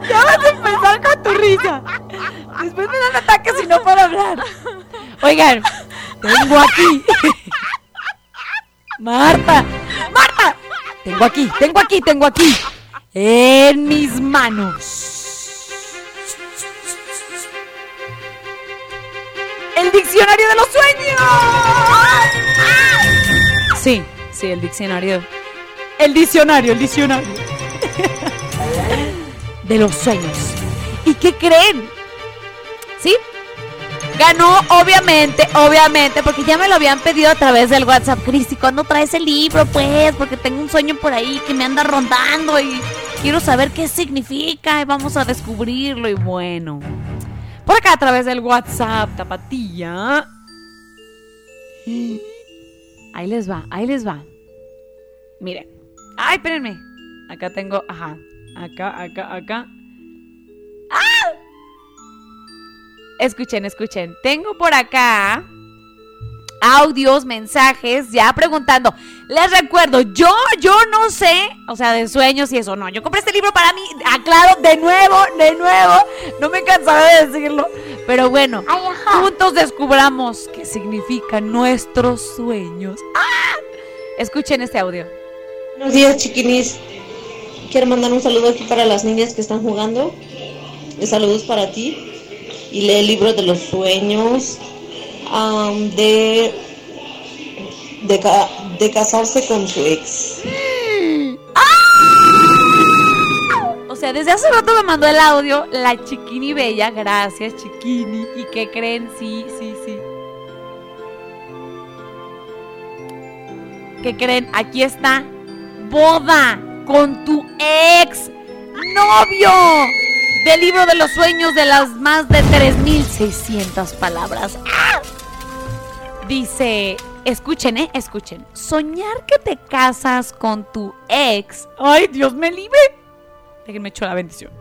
Ya vas a empezar con tu risa. Después me dan ataques y no puedo hablar. Oigan, tengo aquí. Marta, Marta, tengo aquí, tengo aquí, tengo aquí. En mis manos. El diccionario de los sueños. Sí, sí, el diccionario. El diccionario, el diccionario. De los sueños. ¿Y qué creen? ¿Sí? Ganó, obviamente, obviamente, porque ya me lo habían pedido a través del WhatsApp. Cristi, ¿cuándo traes el libro? Pues, porque tengo un sueño por ahí que me anda rondando y quiero saber qué significa y vamos a descubrirlo. Y bueno, por acá a través del WhatsApp, tapatilla. Ahí les va, ahí les va. Miren. Ay, espérenme. Acá tengo, ajá. Acá, acá, acá. Escuchen, escuchen. Tengo por acá audios, mensajes, ya preguntando. Les recuerdo, yo, yo no sé, o sea, de sueños y eso, no. Yo compré este libro para mí, aclaro de nuevo, de nuevo. No me cansaba de decirlo. Pero bueno, juntos descubramos qué significan nuestros sueños. ¡Ah! Escuchen este audio. Buenos días, chiquinis. Quiero mandar un saludo aquí para las niñas que están jugando. Saludos para ti. Y lee el libro de los sueños, am, de, de, de casarse con su ex. O sea, desde hace rato me mandó el audio la chiquini bella. Gracias, chiquini. ¿Y qué creen? Sí, sí, sí. ¿Qué creen? Aquí está. Boda con tu ex novio. Del libro de los sueños de las más de 3600 palabras. ¡Ah! Dice, escuchen, eh, escuchen. Soñar que te casas con tu ex. Ay, Dios me libre. Déjenme echar la bendición.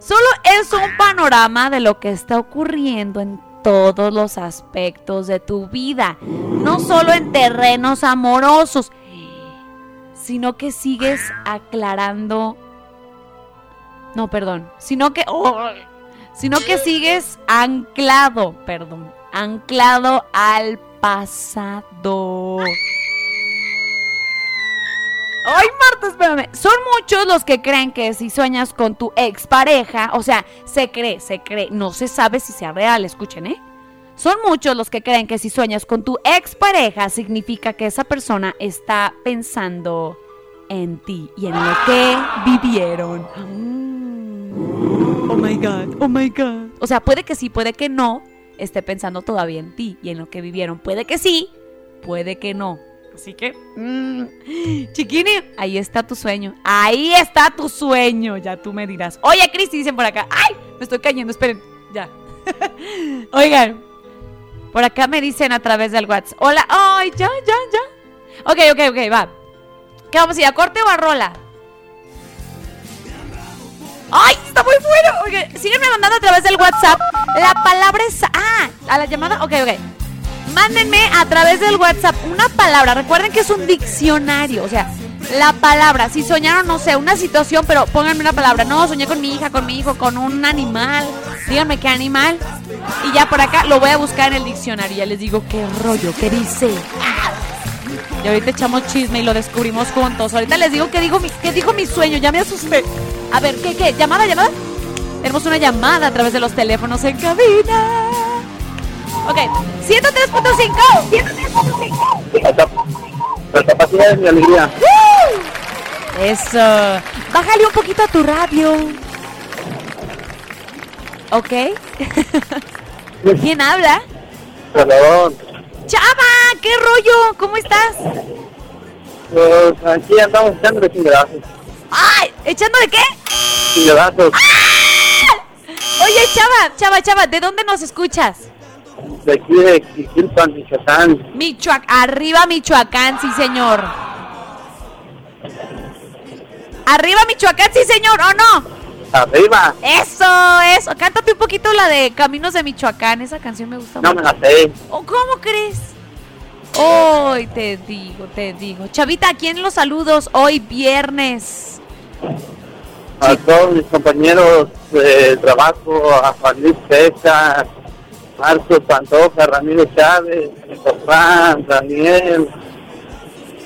Solo es un panorama de lo que está ocurriendo en todos los aspectos de tu vida. No solo en terrenos amorosos, sino que sigues aclarando. No, perdón. Sino que. sino que sigues anclado, perdón. Anclado al pasado. Ay, Marta, espérame. Son muchos los que creen que si sueñas con tu expareja, o sea, se cree, se cree, no se sabe si sea real, escuchen, ¿eh? Son muchos los que creen que si sueñas con tu expareja significa que esa persona está pensando en ti y en lo que vivieron. Oh my god, oh my god. O sea, puede que sí, puede que no esté pensando todavía en ti y en lo que vivieron. Puede que sí, puede que no. Así que, mm, chiquini, ahí está tu sueño. Ahí está tu sueño. Ya tú me dirás. Oye, Cristi, dicen por acá. ¡Ay! Me estoy cayendo, esperen. Ya. Oigan, por acá me dicen a través del WhatsApp. Hola. ¡Ay, ya, ya, ya! Ok, ok, ok, va. ¿Qué vamos a ir? ¿A corte o a rola? ¡Ay! Oigan, síguenme mandando a través del WhatsApp. La palabra es. Ah, a la llamada. Ok, ok. Mándenme a través del WhatsApp una palabra. Recuerden que es un diccionario. O sea, la palabra. Si soñaron, no sé, una situación, pero pónganme una palabra. No, soñé con mi hija, con mi hijo, con un animal. Díganme qué animal. Y ya por acá lo voy a buscar en el diccionario. Ya les digo qué rollo, qué dice. Y ahorita echamos chisme y lo descubrimos juntos. Ahorita les digo qué dijo mi, qué dijo mi sueño. Ya me asusté. A ver, ¿qué, qué? ¿Llamada, llamada? Tenemos una llamada a través de los teléfonos en cabina. Ok, 103.5. La capacidad es mi alegría. Eso. Bájale un poquito a tu radio. ¿Ok? ¿Quién habla? Perdón. Chava, ¿qué rollo? ¿Cómo estás? Pues aquí andamos echándole chingadazos. ¡Ay! ¿Echando de qué? Chingadazos. Oye, Chava, Chava, Chava, ¿de dónde nos escuchas? De aquí de Quilpan, Michoacán. Michoacán, arriba Michoacán, sí señor. Arriba Michoacán, sí señor, ¿o no? Arriba. Eso, eso. Cántate un poquito la de Caminos de Michoacán. Esa canción me gusta No mucho. me la sé. ¿O cómo crees? Hoy te digo, te digo. Chavita, ¿a quién los saludos hoy viernes? A todos mis compañeros de trabajo, a Juan Luis Peca, Marcos Pantoja, Ramiro Chávez, papá, Daniel,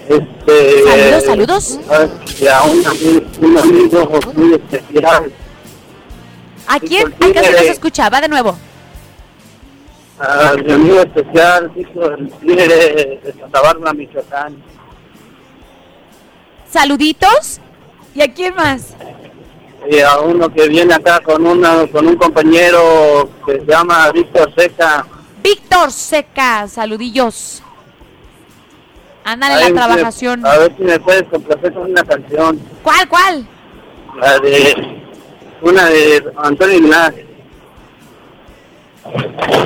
Este, Saludos, saludos. Y a un, un amigo muy especial, ¿A quién? casi no se escuchaba de nuevo. a mi amigo especial, hijo de Santa Bárbara, Michoacán. Saluditos. ¿Y a quién más? Y a uno que viene acá con, una, con un compañero que se llama Víctor Seca. Víctor Seca, saludillos. Ahí, la trabajación. A ver si me puedes complacer con una canción. ¿Cuál, cuál? La de. Una de Antonio Ignaz.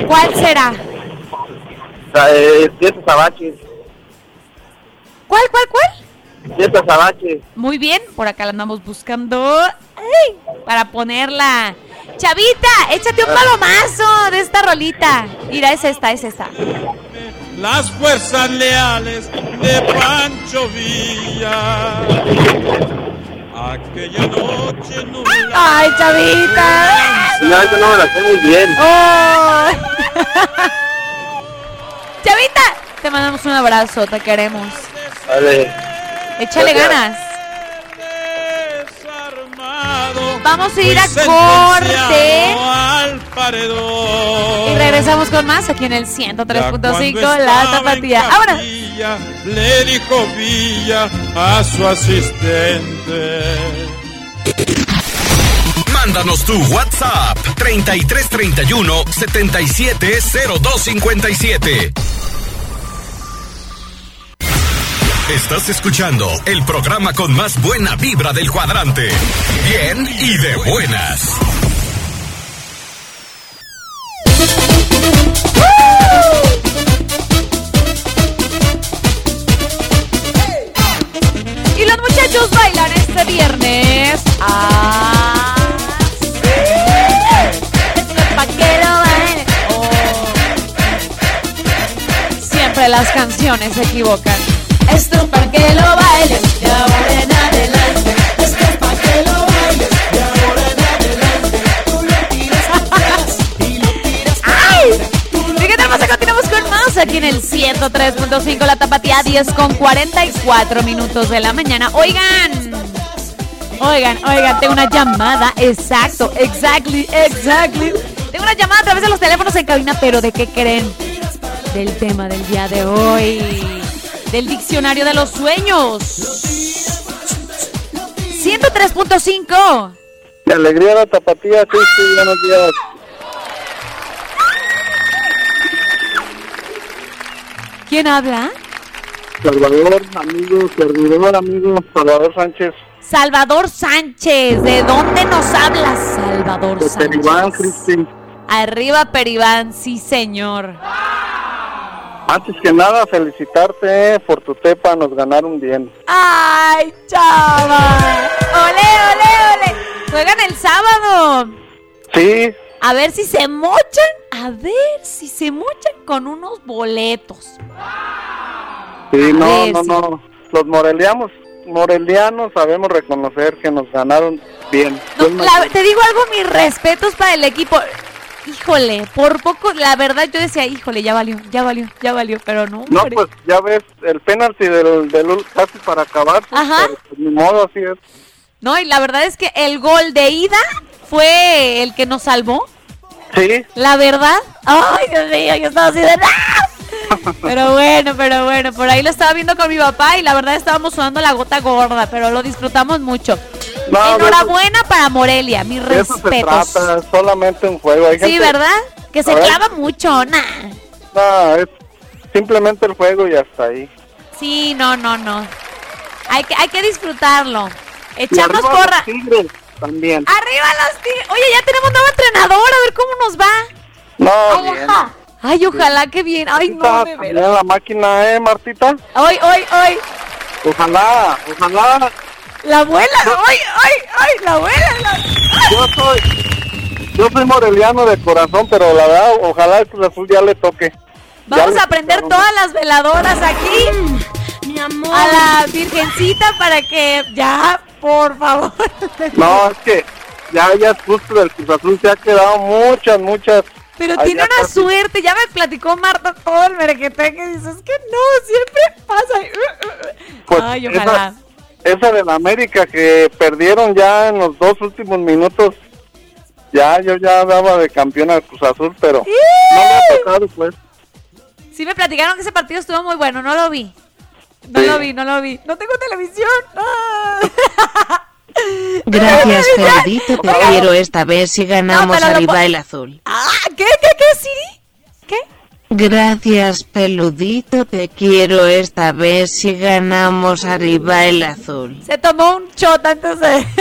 ¿Cuál será? La de Fiestas Abaches. ¿Cuál, cuál, cuál? Fiestas Abaches. Muy bien, por acá la andamos buscando. ¡Ay! Para ponerla. Chavita, échate un palomazo de esta rolita. Mira, es esta, es esta. Las fuerzas leales de Pancho Villa. Aquella noche no ¡Ay, chavita! No, eso no me la sé muy bien. ¡Oh! Chavita, te mandamos un abrazo, te queremos. Vale. Échale Gracias. ganas. Vamos a ir a fui corte al paredón. y regresamos con más aquí en el 103.5 La Tapatía. Ahora, le dijo Villa a su asistente. Mándanos tu WhatsApp 3331 770257. Estás escuchando el programa con más buena vibra del cuadrante. Bien y de buenas. y los muchachos bailan este viernes. Ah. Oh. Siempre las canciones se equivocan. Esto en el 103.5 La Tapatía 10 con 44 minutos de la mañana. Oigan, oigan, oigan, tengo una llamada. Exacto, exactly, exactly. Tengo una llamada a través de los teléfonos en cabina, pero ¿de qué creen? Del tema del día de hoy. Del diccionario de los sueños. 103.5. De alegría la tapatía, sí, sí, buenos días. ¿Quién habla? Salvador, amigo, servidor, amigo, Salvador Sánchez. Salvador Sánchez. ¿De dónde nos hablas, Salvador De Sánchez? Peribán, Cristi. Arriba Peribán, sí señor. Antes que nada, felicitarte por tu tepa, nos ganaron bien. ¡Ay, chava! ¡Ole, ole, ole! Juegan el sábado. Sí, A ver si se mochan. A ver si se mochan con unos boletos. sí, no, no, no. Los morelianos, morelianos sabemos reconocer que nos ganaron bien. No, la- te digo algo, mis respetos para el equipo. Híjole, por poco, la verdad yo decía, híjole, ya valió, ya valió, ya valió, pero no. No, hombre. pues ya ves, el penalti del, del casi para acabar. Ajá. pero, pues, ni modo, así es. No, y la verdad es que el gol de ida fue el que nos salvó. Sí. La verdad. Ay, Dios mío, yo estaba así de ¡Ah! Pero bueno, pero bueno, por ahí lo estaba viendo con mi papá y la verdad estábamos sudando la gota gorda, pero lo disfrutamos mucho. No, Enhorabuena para Morelia, respetos. trata, solamente un juego. Hay Sí, gente- ¿verdad? Que se ver. clava mucho, nah. No, es simplemente el juego y hasta ahí. Sí, no, no, no. Hay que, hay que disfrutarlo. Echamos porra. También. Arriba los tigres. Oye, ya tenemos nuevo entrenador, a ver cómo nos va. No, Ay, bien. Ay, ojalá que bien. Ay, no, de la máquina, ¿eh, Martita? Ay, ay, ay. Ojalá, ojalá. La abuela. Ay, ay, ay, la abuela. la- Yo soy, yo soy moreliano de corazón, pero la verdad, ojalá el Cruz Azul ya le toque. Vamos Ya a prender todas las veladoras aquí. Mi amor. A la virgencita para que ya, por favor. No, es que ya, ya justo del Cruz Azul, se ha quedado muchas, muchas. Pero tiene una suerte, ya me platicó Marta todo el merequete que dice, es que no, siempre pasa. Ay, ojalá. Esa de la América que perdieron ya en los dos últimos minutos. Ya, yo ya daba de campeón al Cruz Azul, pero no me ha tocado, pues. Sí me platicaron que ese partido estuvo muy bueno, no lo vi. No lo vi, no lo vi. No tengo televisión. Ah. Gracias, Feludito, te quiero esta vez si ganamos arriba el azul. Ah, ¿Qué, qué, qué, Siri? Gracias, Peludito, te quiero esta vez si ganamos arriba el azul. Se tomó un shot antes de...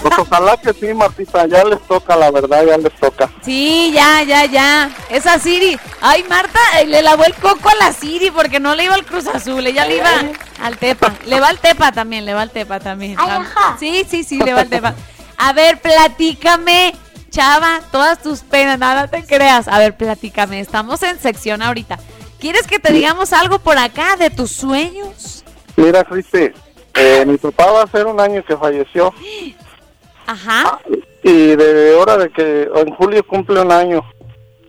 Pues ojalá que sí, Martita, ya les toca, la verdad, ya les toca. Sí, ya, ya, ya. Esa Siri. Ay, Marta, eh, le lavó el coco a la Siri porque no le iba al Cruz Azul, ella le iba al Tepa. Le va al Tepa también, le va al Tepa también. Ah, Sí, sí, sí, le va al Tepa. A ver, platícame, chava, todas tus penas, nada te creas. A ver, platícame, estamos en sección ahorita. ¿Quieres que te digamos algo por acá de tus sueños? Mira, Cristi, eh, mi papá va a ser un año que falleció Ajá, y de hora de que en julio cumple un año.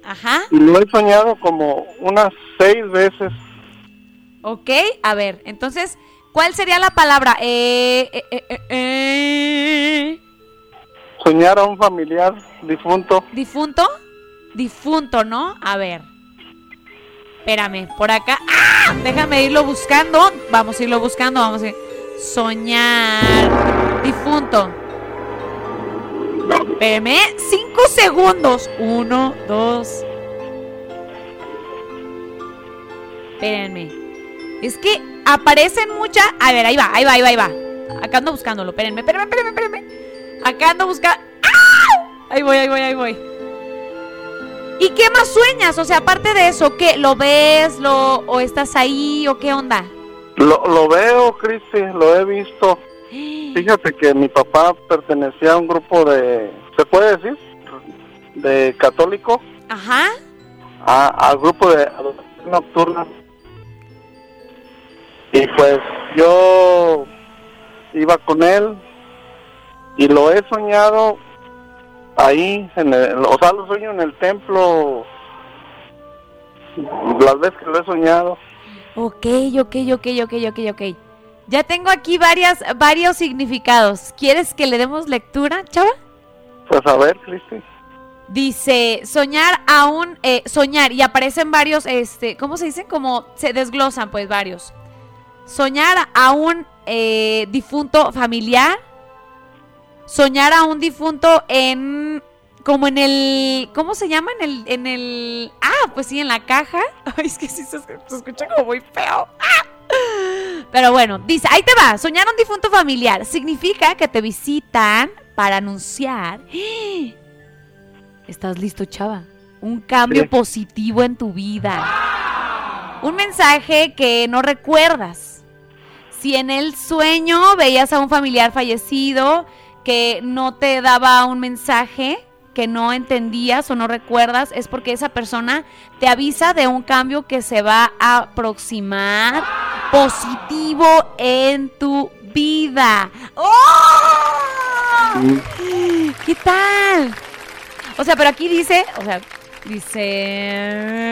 ajá. Y lo he soñado como unas seis veces. Ok, a ver, entonces, ¿cuál sería la palabra? Eh, eh, eh, eh, eh. Soñar a un familiar difunto. ¿Difunto? Difunto, ¿no? A ver. Espérame, por acá. ¡Ah! Déjame irlo buscando. Vamos a irlo buscando, vamos a ir. Soñar. Difunto. Espérame, cinco segundos. Uno, dos. Espérenme. Es que aparecen muchas. A ver, ahí va, ahí va, ahí va, ahí va. Acá ando buscándolo. Espérenme, espérenme, espérenme, espérenme. Acá ando buscando. Ahí voy, ahí voy, ahí voy. ¿Y qué más sueñas? O sea, aparte de eso, ¿qué? ¿Lo ves? ¿Lo, ¿O estás ahí? ¿O qué onda? Lo, lo veo, Cristi, lo he visto. Fíjate que mi papá pertenecía a un grupo de, ¿se puede decir? De católico, Ajá. a- al grupo de adoración nocturna. Y pues yo iba con él y lo he soñado ahí, en el, o sea, lo sueño en el templo las veces que lo he soñado. Ok, ok, ok, ok, ok, ok. Ya tengo aquí varias, varios significados. ¿Quieres que le demos lectura, chava? Pues a ver, Cristi. Dice, soñar aún, eh, soñar, y aparecen varios, este, ¿cómo se dicen? Como se desglosan, pues, varios. Soñar a un eh, difunto familiar. Soñar a un difunto en, como en el, ¿cómo se llama? En el, en el, ah, pues sí, en la caja. Ay, es que sí se, escu- se escucha como muy feo. ¡Ah! Pero bueno, dice, ahí te va, soñar a un difunto familiar significa que te visitan para anunciar. ¿Estás listo, chava? Un cambio Sí. positivo en tu vida. Un mensaje que no recuerdas. Si en el sueño veías a un familiar fallecido que no te daba un mensaje que no entendías o no recuerdas, es porque esa persona te avisa de un cambio que se va a aproximar positivo en tu vida. ¡Oh! ¿Qué tal? O sea, pero aquí dice, o sea, dice...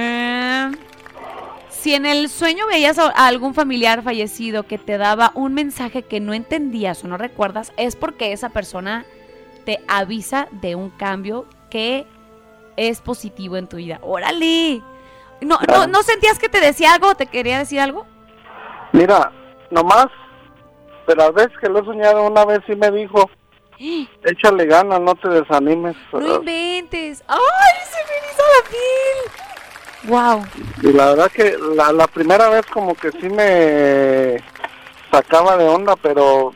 Si en el sueño veías a algún familiar fallecido que te daba un mensaje que no entendías o no recuerdas, es porque esa persona te avisa de un cambio que es positivo en tu vida. ¡Órale! ¿No, no, ¿No sentías que te decía algo o te quería decir algo? Mira, nomás, de las veces que lo he soñado, una vez sí me dijo, échale ganas, no te desanimes. No inventes. ¡Ay, se me eriza la piel! ¡Wow! Y la verdad que la, la primera vez como que sí me sacaba de onda, pero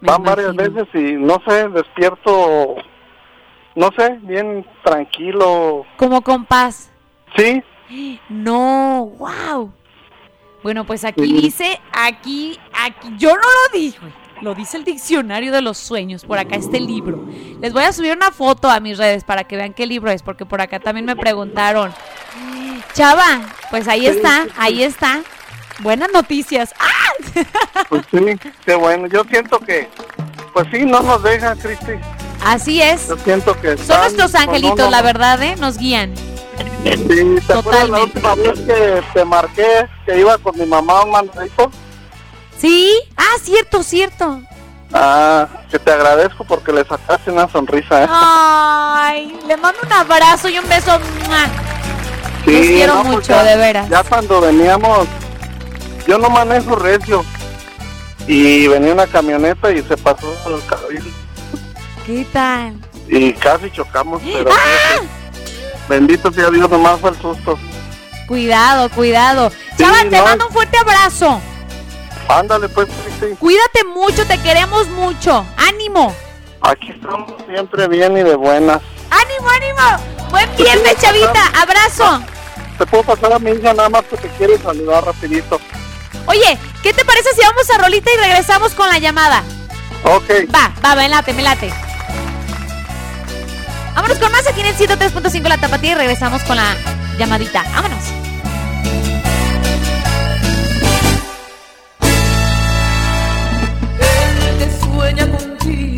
van varias veces y no sé, despierto, no sé, bien tranquilo. Como con paz. Sí, No, wow. Bueno, pues aquí Sí. dice, aquí, aquí, yo no lo dije, lo dice el diccionario de los sueños, por acá este libro. Les voy a subir una foto a mis redes para que vean qué libro es, porque por acá también me preguntaron. Chava, pues ahí está, ahí está. Buenas noticias. ¡Ah! pues sí, qué bueno. Yo siento que, pues sí, no nos dejan, Cristi. Así es. Yo siento que Son están nuestros con angelitos, la verdad, ¿eh? Nos guían. Sí, ¿te acuerdas la última vez que te marqué que iba con mi mamá a un mandadito? ¿Sí? Ah, cierto, cierto. Ah, que te agradezco porque le sacaste una sonrisa, ¿eh? Ay, le mando un abrazo y un beso. Sí, Los quiero no, pues mucho, ya- de veras. Ya cuando veníamos, yo no manejo recio. Y venía una camioneta y se pasó el carril. ¿Qué tal? Y casi chocamos, pero... ¡Ah! Bendito sea Dios, nomás fue el susto. Cuidado, cuidado. Sí, Chava, te mando un fuerte abrazo. Ándale, pues, sí, Cuídate mucho, te queremos mucho. ¡Ánimo! Aquí estamos siempre bien y de buenas. ¡Ánimo, ánimo! Buen viernes, Chavita. Abrazo. Te puedo pasar a mi hija nada más que te quiere saludar rapidito. Oye, ¿qué te parece si vamos a Rolita y regresamos con la llamada? Ok. Va, va, me late, me late. Vámonos con más aquí en el 103.5 La Tapatía y regresamos con la llamadita. Vámonos. Sueña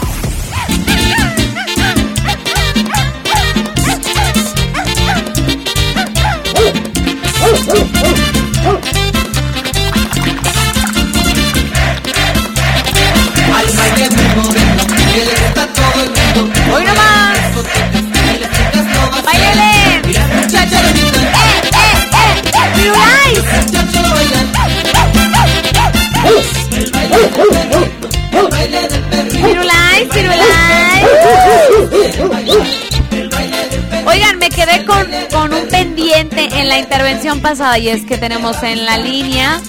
Pasada y es que tenemos en la línea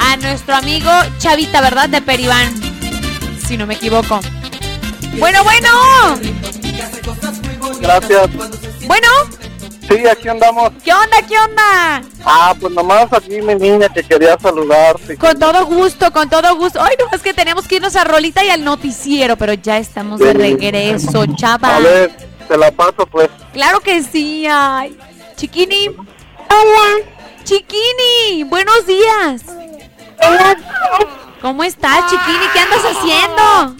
a nuestro amigo Chavita, ¿verdad? De Peribán, si no me equivoco. Bueno, bueno. Gracias. Bueno, Sí, aquí andamos. ¿qué onda? ¿Qué onda? Ah, pues nomás aquí mi niña que quería saludarte. Con todo gusto, con todo gusto. Ay, no, es que tenemos que irnos a Rolita y al noticiero, pero ya estamos de Sí. regreso, chava. A ver, te la paso pues. Claro que sí, ay. Chiquini. Hola. Chiquini, buenos días. ¿Cómo estás, Chiquini? ¿Qué andas haciendo?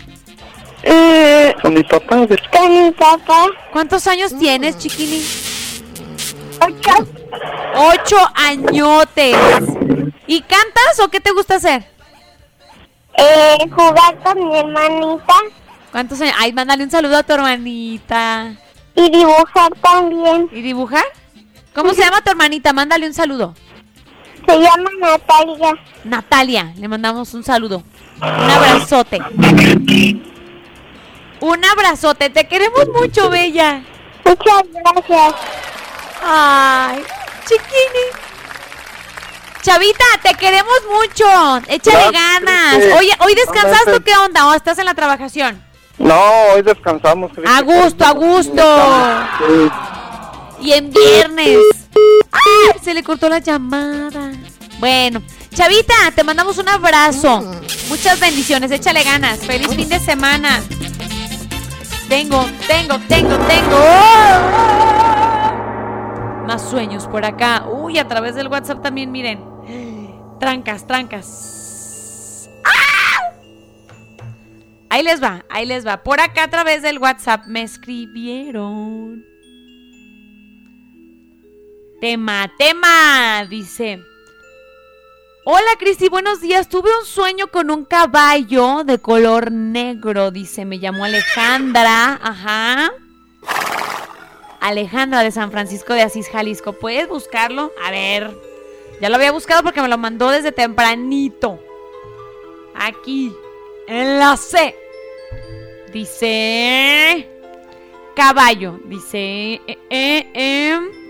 Eh, con mi papá. Con mi papá. ¿Cuántos años tienes, Chiquini? Ocho. Ocho añotes. ¿Y cantas o qué te gusta hacer? Eh, jugar con mi hermanita ¿Cuántos años? Ay, mándale un saludo a tu hermanita. y dibujar también. ¿Y dibujar? ¿Cómo se llama tu hermanita? Mándale un saludo. Se llama Natalia. Natalia, le mandamos un saludo. Un abrazote. Un abrazote. Te queremos mucho, Bella. Muchas gracias. Ay, chiquini. Chavita, te queremos mucho. Échale Gracias, ganas. Cristi. Oye, ¿hoy descansaste o qué onda? ¿O estás en la trabajación? No, hoy descansamos. Cristi. A gusto, a gusto. Sí. Y en viernes. Se le cortó la llamada. Bueno, Chavita, te mandamos un abrazo. Muchas bendiciones. Échale ganas. Feliz fin de semana. Tengo, tengo, tengo, tengo. Más sueños por acá. Uy, a través del WhatsApp también, miren. Trancas, trancas. ¡Ah! Ahí les va, ahí les va. Por acá a través del WhatsApp me escribieron. Tema, tema, dice. Hola Cristi, buenos días. Tuve un sueño con un caballo de color negro, dice. Me llamó Alejandra. Ajá. Alejandra de San Francisco de Asís, Jalisco. ¿Puedes buscarlo? A ver. Ya lo había buscado porque me lo mandó desde tempranito. Aquí. En la C. Dice. Caballo. Dice. eh, eh, em,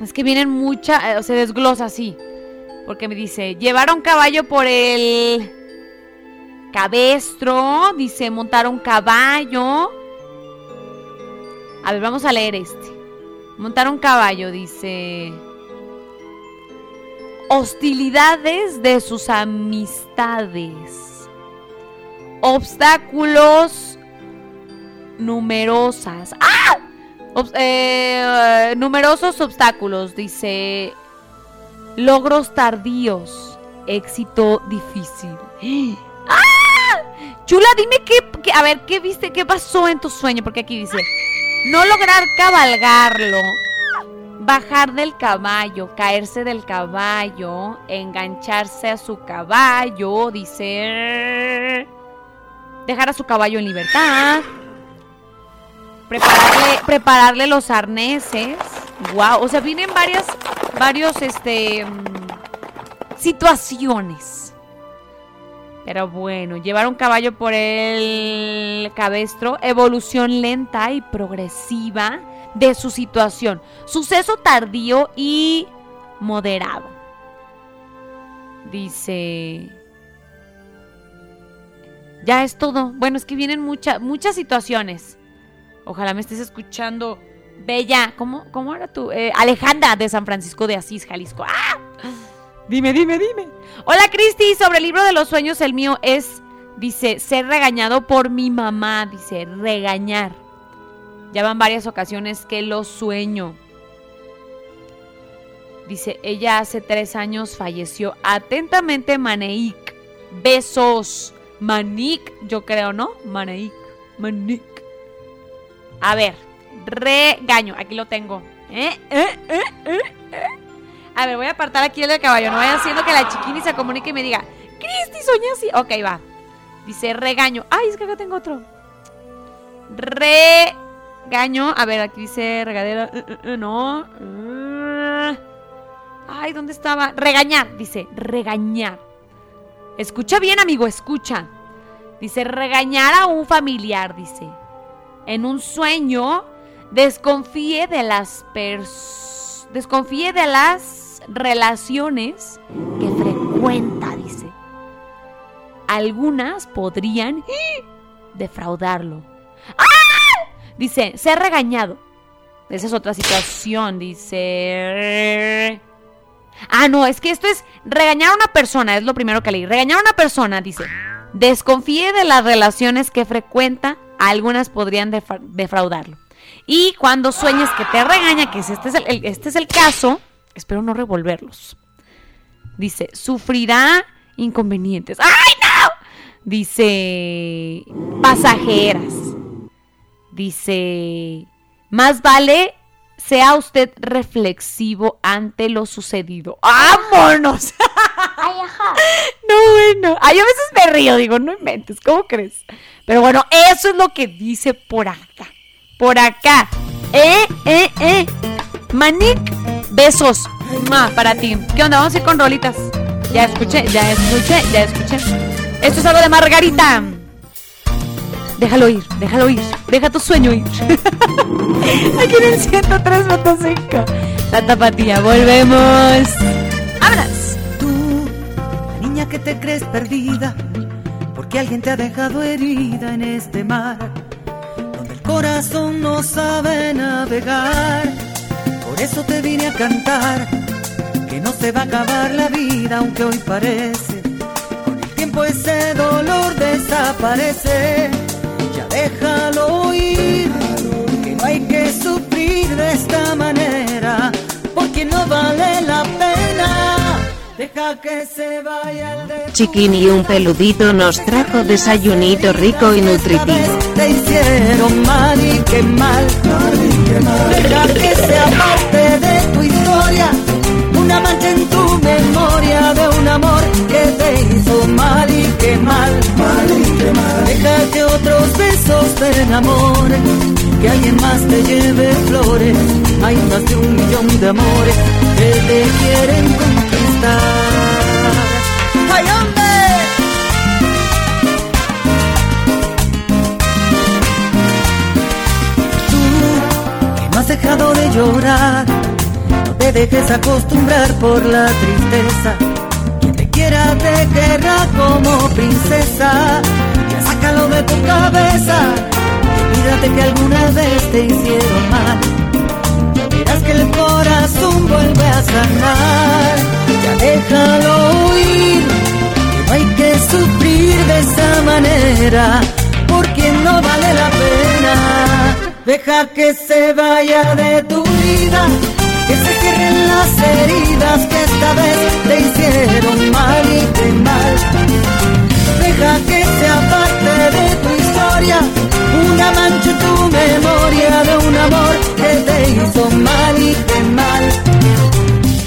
es que vienen muchas. se desglosa así. Porque me dice. Llevaron caballo por el. Cabestro. Dice. Montaron caballo. A ver, vamos a leer este. Montar un caballo, dice. Hostilidades de sus amistades. Obstáculos numerosas. ¡Ah! Eh, numerosos obstáculos, dice. Logros tardíos. Éxito difícil. ¡Ah! Chula, dime qué, qué- A ver, ¿qué viste? ¿Qué pasó en tu sueño? Porque aquí dice. No lograr cabalgarlo. Bajar del caballo, caerse del caballo, engancharse a su caballo, dice. Dejar a su caballo en libertad. Prepararle, prepararle los arneses. Wow, o sea, vienen varias, varios, este, mm, situaciones. Pero bueno, llevar un caballo por el cabestro, evolución lenta y progresiva de su situación, suceso tardío y moderado. Dice... Ya es todo. Bueno, es que vienen muchas muchas situaciones. Ojalá me estés escuchando. Bella, ¿cómo, cómo era tú? Eh, Alejandra de San Francisco de Asís, Jalisco. ¡Ah! Dime, dime, dime. Hola Cristi, sobre el libro de los sueños, el mío es, dice, ser regañado por mi mamá, dice, regañar. Ya van varias ocasiones que lo sueño. Dice, ella hace tres años falleció. Atentamente, Maneik. Besos. Manik, yo creo, ¿no? Maneik. Manik. A ver, regaño. Aquí lo tengo. ¿Eh? ¿Eh? ¿Eh? A ver, voy a apartar aquí el del caballo. No vaya haciendo que la chiquini se comunique y me diga, Cristi, soñé así. Ok, va. Dice regaño. Ay, es que acá tengo otro. Regaño. A ver, aquí dice regadera. No. Ay, ¿dónde estaba? Regañar. Dice regañar. Escucha bien, amigo, escucha. Dice regañar a un familiar, dice. En un sueño, desconfíe de las pers desconfíe de las relaciones que frecuenta, dice. Algunas podrían defraudarlo. ¡Ah! Dice, ser regañado. Esa es otra situación, dice. Ah, no, es que esto es regañar a una persona, es lo primero que leí. Regañar a una persona, dice. Desconfíe de las relaciones que frecuenta, algunas podrían defra- defraudarlo. Y cuando sueñes que te regaña, que si este es el- este es el caso, espero no revolverlos. Dice, sufrirá inconvenientes. ¡Ay, no! Dice, pasajeras. Dice, más vale sea usted reflexivo ante lo sucedido. ¡Vámonos! No, bueno. Ay, a veces me río, digo, no inventes, ¿cómo crees? Pero bueno, eso es lo que dice por acá. Por acá. Eh, eh, eh. Manik, besos. Mua, para ti. ¿Qué onda? Vamos a ir con rolitas. Ya escuché, ya escuché, ya escuché. Esto es algo de Margarita. Déjalo ir, déjalo ir. Deja tu sueño ir. Aquí en el 103.5. La tapatía, volvemos. ¡Vámonos! La niña que te crees perdida, porque alguien te ha dejado herida en este mar, donde el corazón no sabe navegar. Por eso te vine a cantar, que no se va a acabar la vida, aunque hoy parece. Con el tiempo ese dolor desaparece. Ya déjalo ir, que no hay que sufrir de esta manera, porque no vale la pena. Deja que se vaya el de Chiquini un peludito nos trajo desayunito rico y nutritivo. te hicieron mal y qué mal. Deja que sea parte de tu historia, una mancha en tu memoria de un amor que te hizo mal y qué mal. Deja que otros besos te enamoren, que alguien más te lleve flores. Hay más de un millón de amores que te quieren conquistar. ¡Ay, hombre! que no has dejado de llorar. No te dejes acostumbrar por la tristeza. Quien te quiera te querrá como princesa. Sácalo de tu cabeza. Olvídate que alguna vez te hicieron mal. Verás que el corazón vuelve a sanar. Ya déjalo ir. Que no hay que sufrir de esa manera. Porque no vale la pena. Deja que se vaya de tu vida, que se cierren las heridas que esta vez te hicieron mal y qué mal. Deja que una mancha en tu memoria de un amor que te hizo mal y qué mal.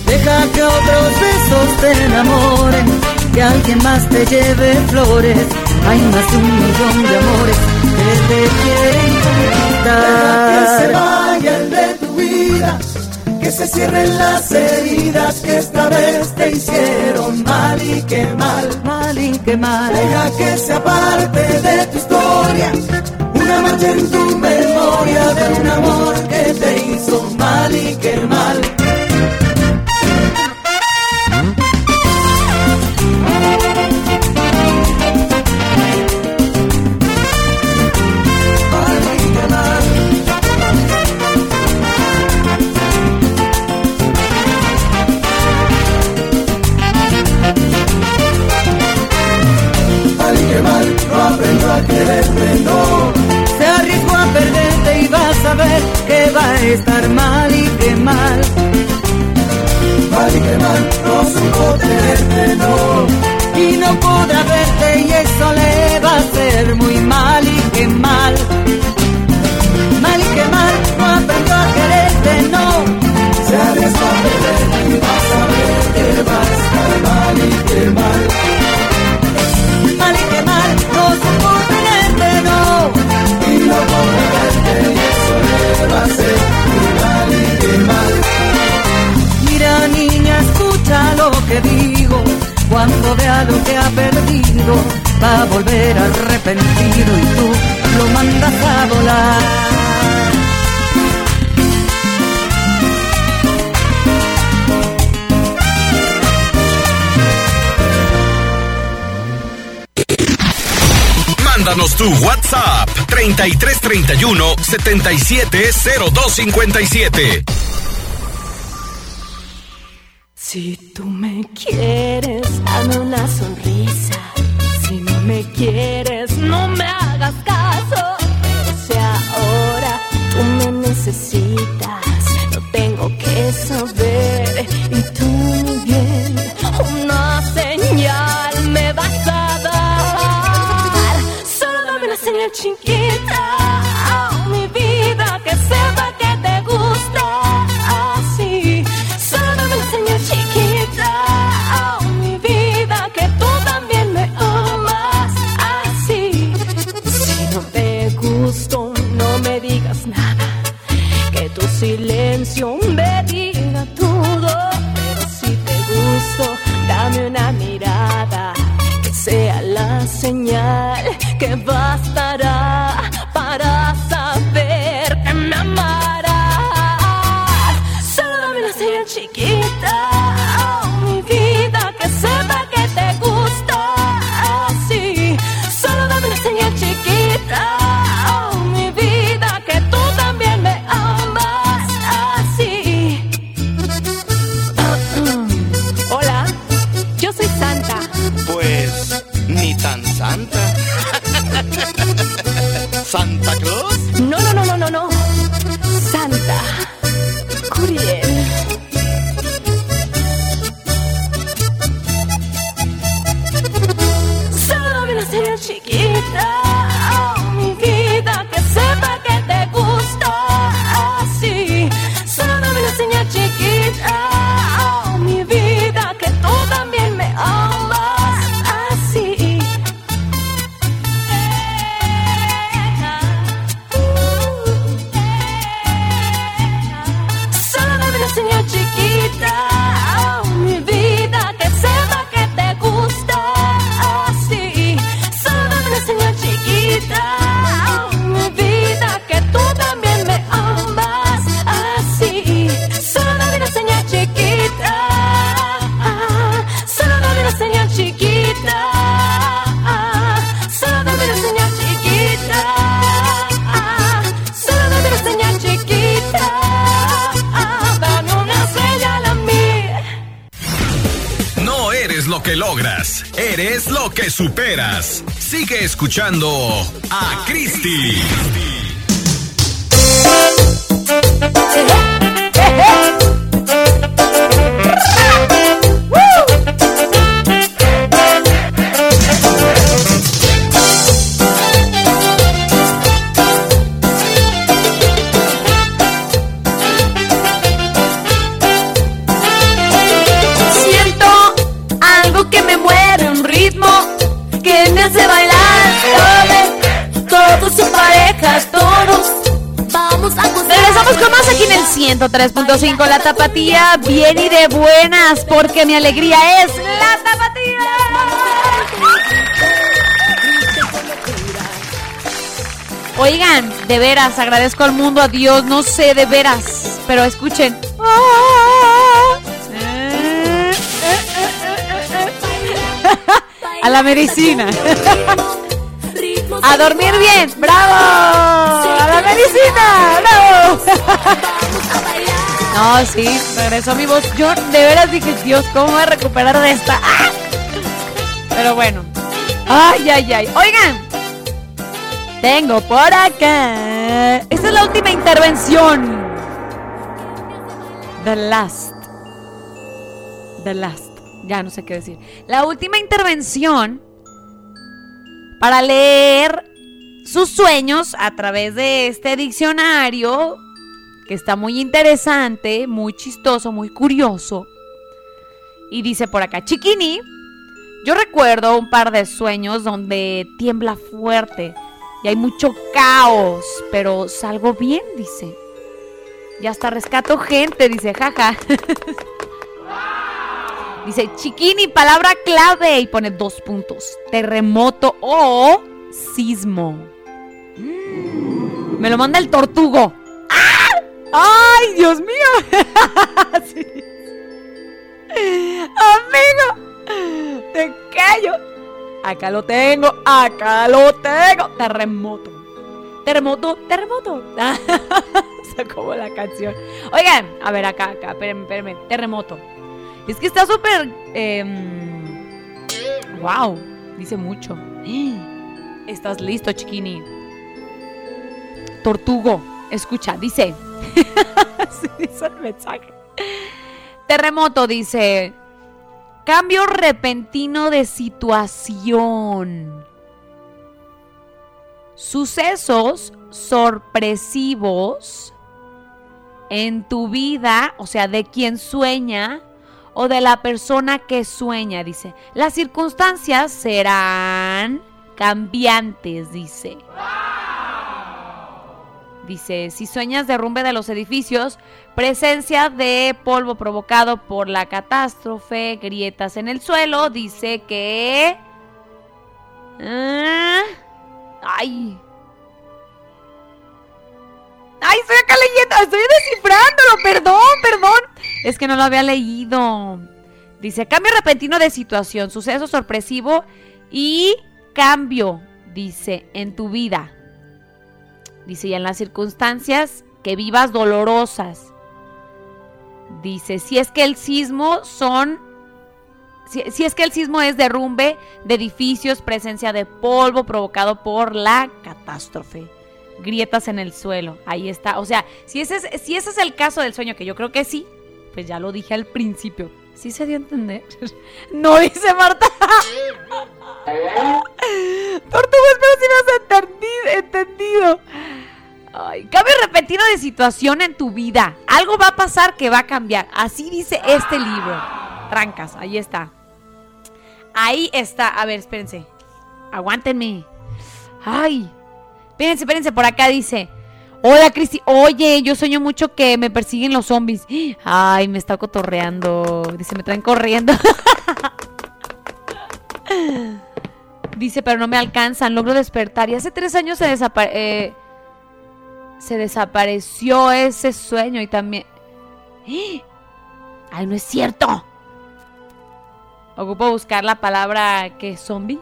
Deja que otros besos te enamoren, que alguien más te lleve flores. Hay más de un millón de amores que te quieren conquistar. Que se vaya el de tu vida, que se cierren las heridas que esta vez te hicieron mal y qué mal. Mal y qué mal. Deja que sea parte de tu historia, una mancha en tu memoria de un amor que te hizo mal y mal. Mal 3331 770257. Si eres lo que superas. Sigue escuchando a Cristi. 103.5 La Tapatía, bien y de buenas, porque mi alegría es la Tapatía. Oigan, de veras, agradezco al mundo, a Dios, no sé de veras, pero escuchen. A la medicina. A dormir bien, bravo. A la medicina, bravo. No, sí, regresó mi voz. Yo de veras dije, Dios, ¿cómo voy a recuperar de esta? ¡Ah! Pero bueno. Ay, ay, ay. Oigan. Tengo por acá. Esta es la última intervención. The last. The last. Ya no sé qué decir. La última intervención para leer sus sueños a través de este diccionario que está muy interesante, muy chistoso, muy curioso. Y dice por acá, Chiquini, yo recuerdo un par de sueños donde tiembla fuerte y hay mucho caos, pero salgo bien, dice. Y hasta rescato gente, dice, jaja. dice, Chiquini, palabra clave y pone dos puntos. Terremoto o sismo. Me lo manda el tortugo. ¡Ay, Dios mío! Sí. Amigo, te callo. Acá lo tengo, acá lo tengo. Terremoto. Terremoto, terremoto. como la canción. Oigan, a ver, acá, acá, espérenme, espérenme. Terremoto. Es que está súper... wow, dice mucho. Estás listo, chiquini. Tortugo, escucha, dice... Sí, dice el mensaje. Terremoto dice... Cambio repentino de situación. Sucesos sorpresivos en tu vida, o sea, de quien sueña o de la persona que sueña, dice. Las circunstancias serán cambiantes, dice. Dice, si sueñas derrumbe de los edificios, presencia de polvo provocado por la catástrofe, grietas en el suelo, dice que... Ah, ay. Ay, estoy acá leyendo, estoy descifrándolo, perdón, perdón. Es que no lo había leído. Dice, cambio repentino de situación, suceso sorpresivo y cambio, dice, en tu vida. Dice, y en las circunstancias que vivas dolorosas. Dice, si es que el sismo son... Si, es que el sismo es derrumbe de edificios, presencia de polvo provocado por la catástrofe. Grietas en el suelo. Ahí está. O sea, si ese, es, si ese es el caso del sueño, que yo creo que sí, pues ya lo dije al principio. ¿Sí se dio a entender? no dice Marta. Tortuga, espero si me has entendido. Ay, cambio repentino de situación en tu vida. Algo va a pasar que va a cambiar. Así dice este libro. Trancas, ahí está. Ahí está. A ver, espérense. Aguántenme. Ay. Espérense, espérense. Por acá dice. Hola, Cristi. Oye, yo sueño mucho que me persiguen los zombies. Ay, me está cotorreando. Dice, me traen corriendo. Dice, pero no me alcanzan. Logro despertar. Y hace tres años se desapareció. Eh, se desapareció ese sueño y también... ¡Ay, no es cierto! Ocupo buscar la palabra que es zombie.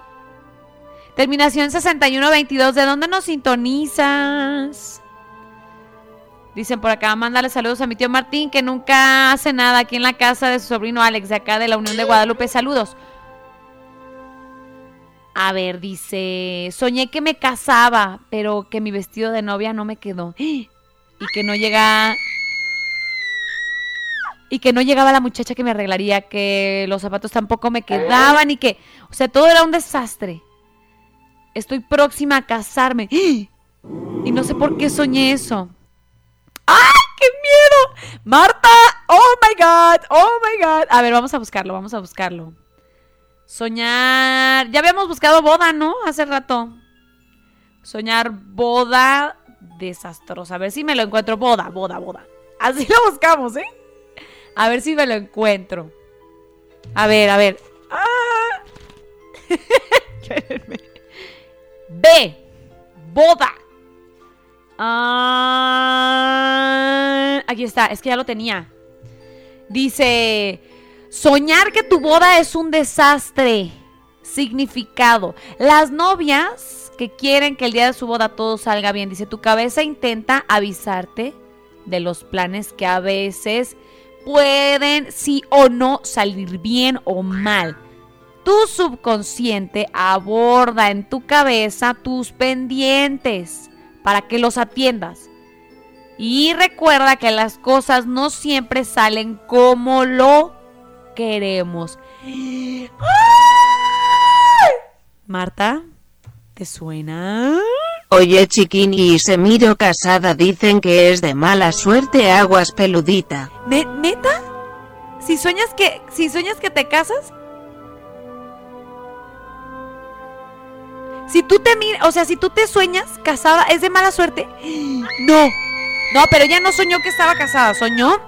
Terminación 6122. ¿De dónde nos sintonizas? Dicen por acá, mándale saludos a mi tío Martín, que nunca hace nada aquí en la casa de su sobrino Alex, de acá de la Unión de Guadalupe. Saludos. A ver, dice, soñé que me casaba, pero que mi vestido de novia no me quedó. Y que no llega... Y que no llegaba la muchacha que me arreglaría, que los zapatos tampoco me quedaban y que... O sea, todo era un desastre. Estoy próxima a casarme. Y no sé por qué soñé eso. ¡Ay, qué miedo! Marta, oh my god, oh my god. A ver, vamos a buscarlo, vamos a buscarlo. Soñar. Ya habíamos buscado boda, ¿no? Hace rato. Soñar boda desastrosa. A ver si me lo encuentro. Boda, boda, boda. Así lo buscamos, ¿eh? A ver si me lo encuentro. A ver, a ver. ¡Ah! B. Boda. Ah, aquí está. Es que ya lo tenía. Dice. Soñar que tu boda es un desastre. Significado. Las novias que quieren que el día de su boda todo salga bien. Dice, tu cabeza intenta avisarte de los planes que a veces pueden sí o no salir bien o mal. Tu subconsciente aborda en tu cabeza tus pendientes para que los atiendas. Y recuerda que las cosas no siempre salen como lo queremos. Marta, ¿te suena? Oye, chiquini, y se miro casada dicen que es de mala suerte aguas peludita. ¿Neta? Si sueñas que, si sueñas que te casas, Si tú te miras, o sea, si tú te sueñas casada, ¿es de mala suerte? No. No, pero ella no soñó que estaba casada, soñó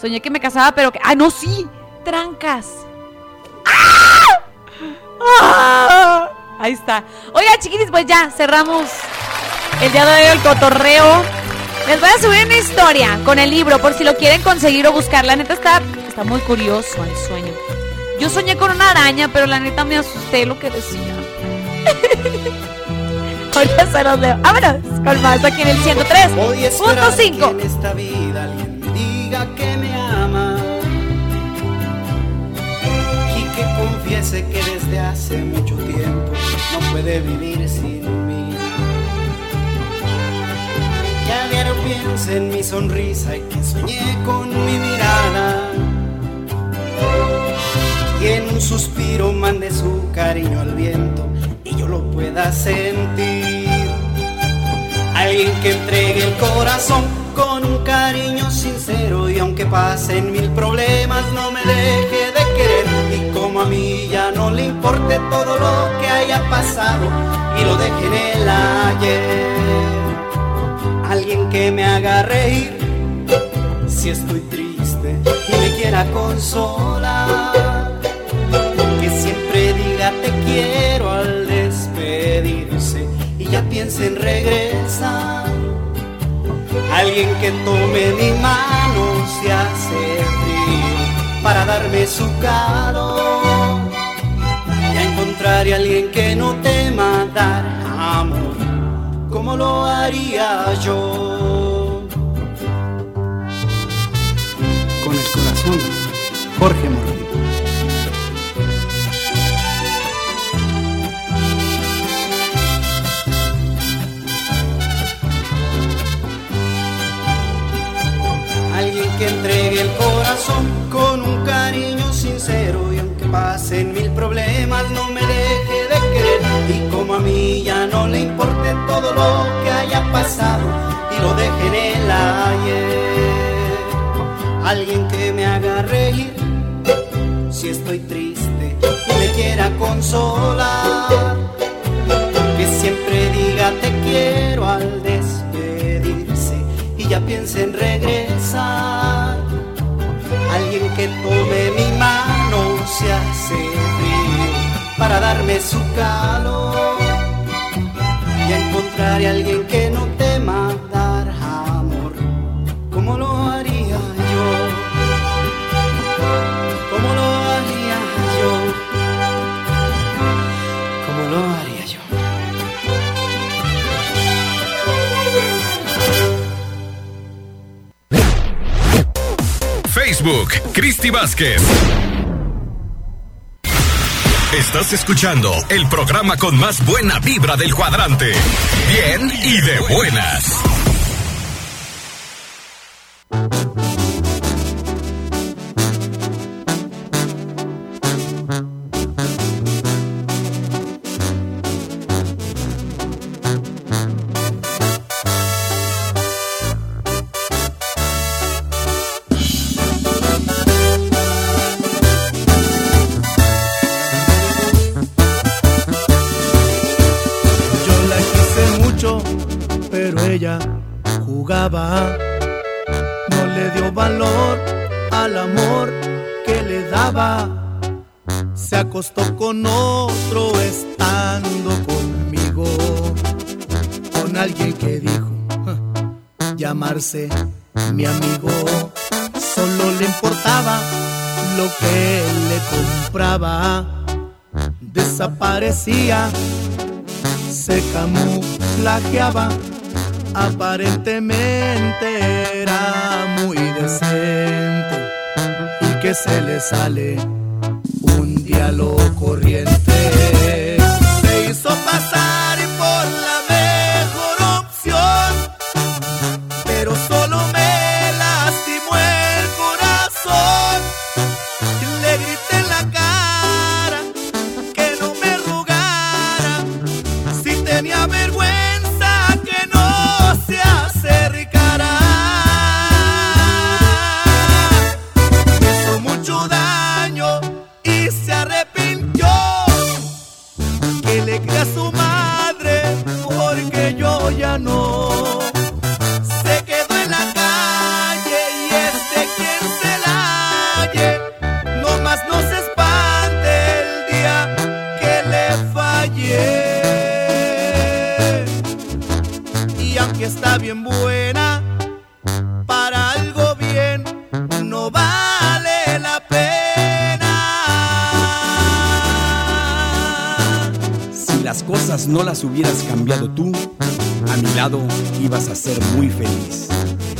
Soñé que me casaba, pero que. ¡Ah, no, sí! ¡Trancas! ¡Ah! ¡Ah! Ahí está. Oiga, chiquitis, pues ya cerramos el día de hoy el cotorreo. Les voy a subir una historia con el libro por si lo quieren conseguir o buscar. La neta está, está muy curioso el sueño. Yo soñé con una araña, pero la neta me asusté lo que decía. Ahorita se los leo. Vámonos con más aquí en el 103.5 que me ama supiese que desde hace mucho tiempo no puede vivir sin mí. Que a diario piense en mi sonrisa y que soñé con mi mirada. Y en un suspiro mande su cariño al viento y lo pueda sentir. Alguien que entregue el corazón con un cariño sincero y aunque pasen mil problemas no me deje de querer y como a mí ya no le importe todo lo que haya pasado y lo deje en el ayer. Alguien que me haga reír si estoy triste y me quiera consolar. Que siempre diga te quiero al y ya piense en regresar. Alguien que tome mi mano se hace frío para darme su calor. Ya encontraré alguien que no tema dar amor como lo haría yo. Con el corazón, Jorge Moreno. Que entregue el corazón con un cariño sincero y aunque pasen mil problemas no me deje de querer y como a mí ya no le importe todo lo que haya pasado y lo deje en el ayer. Alguien que me haga reír si estoy triste y me quiera consolar. Piense en regresar. Alguien que tome mi mano se hace frío para darme su calor. Y encontraré a alguien Facebook, Cristi Vázquez. Estás escuchando el programa con más buena vibra del cuadrante. Bien y de buenas. Ella jugaba. No le dio valor al amor que le daba. Se acostó con otro estando conmigo. Con alguien que dijo "Ja, llamarse mi amigo. Solo le importaba lo que le compraba. Desaparecía se camuflajeaba, aparentemente era muy decente y que se le sale un lo corriente. Hubieras cambiado tú, a mi lado ibas a ser muy feliz.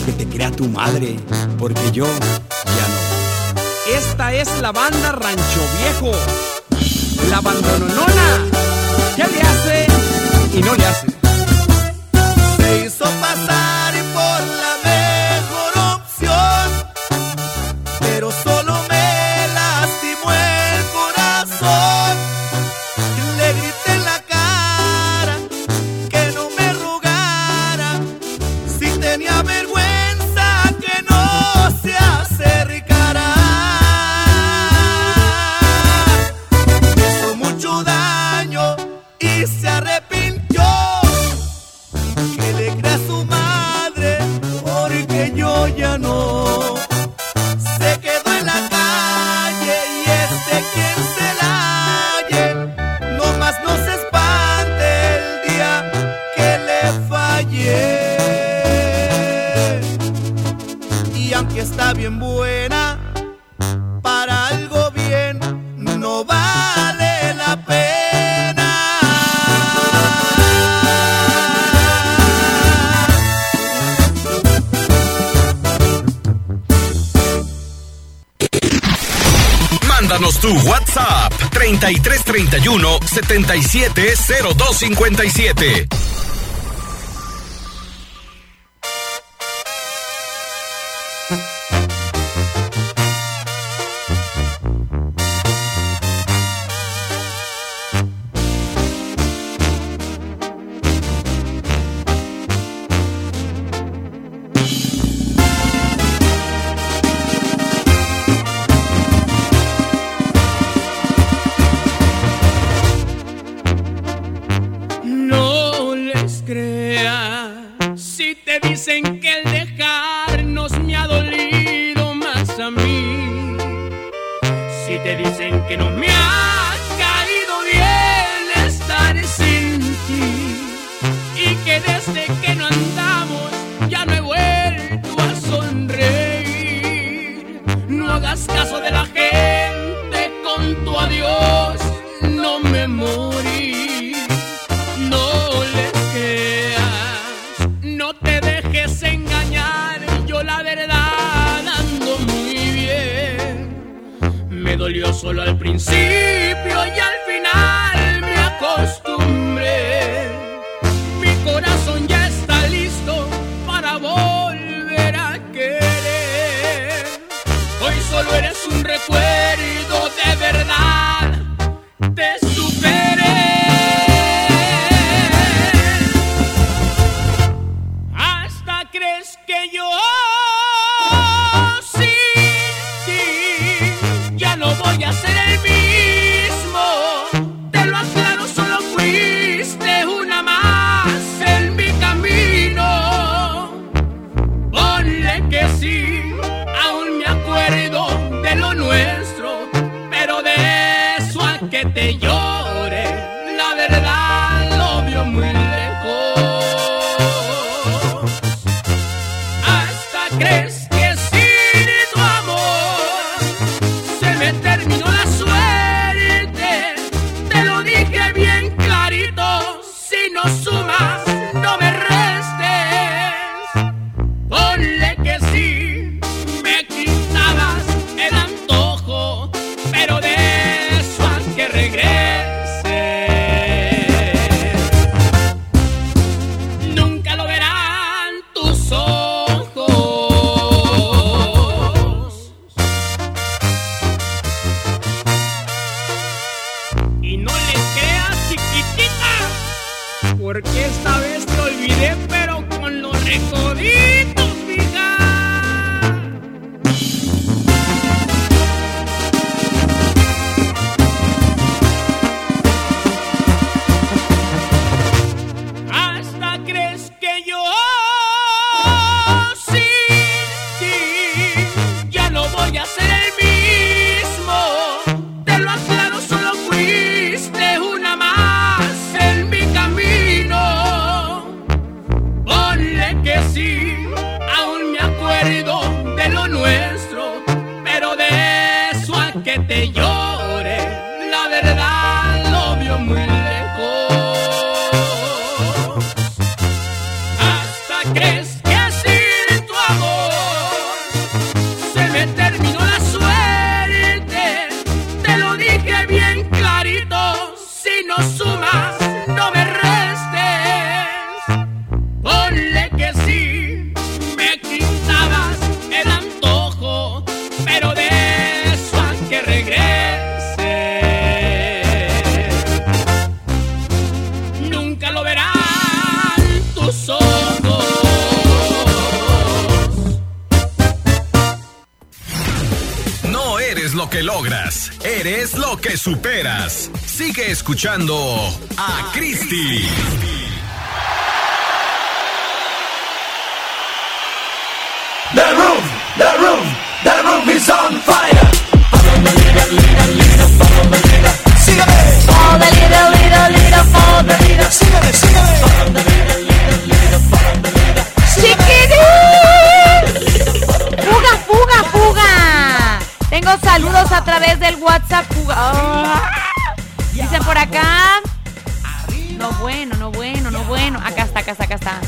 Que te crea tu madre, porque yo ya no. Esta es la banda Rancho Viejo. La abandononona. ¿Qué le hace? Y no le hace. Se hizo pasar 3331 eres lo que superas. Sigue escuchando a Cristi. The room, the room, the room is on fire. Sígame. Follow the leader, leader, leader, follow the leader. Sígame, sígame. Tengo saludos a través del WhatsApp. Ah. Dicen por acá. No bueno, no bueno, no bueno. Acá está, acá está, acá está.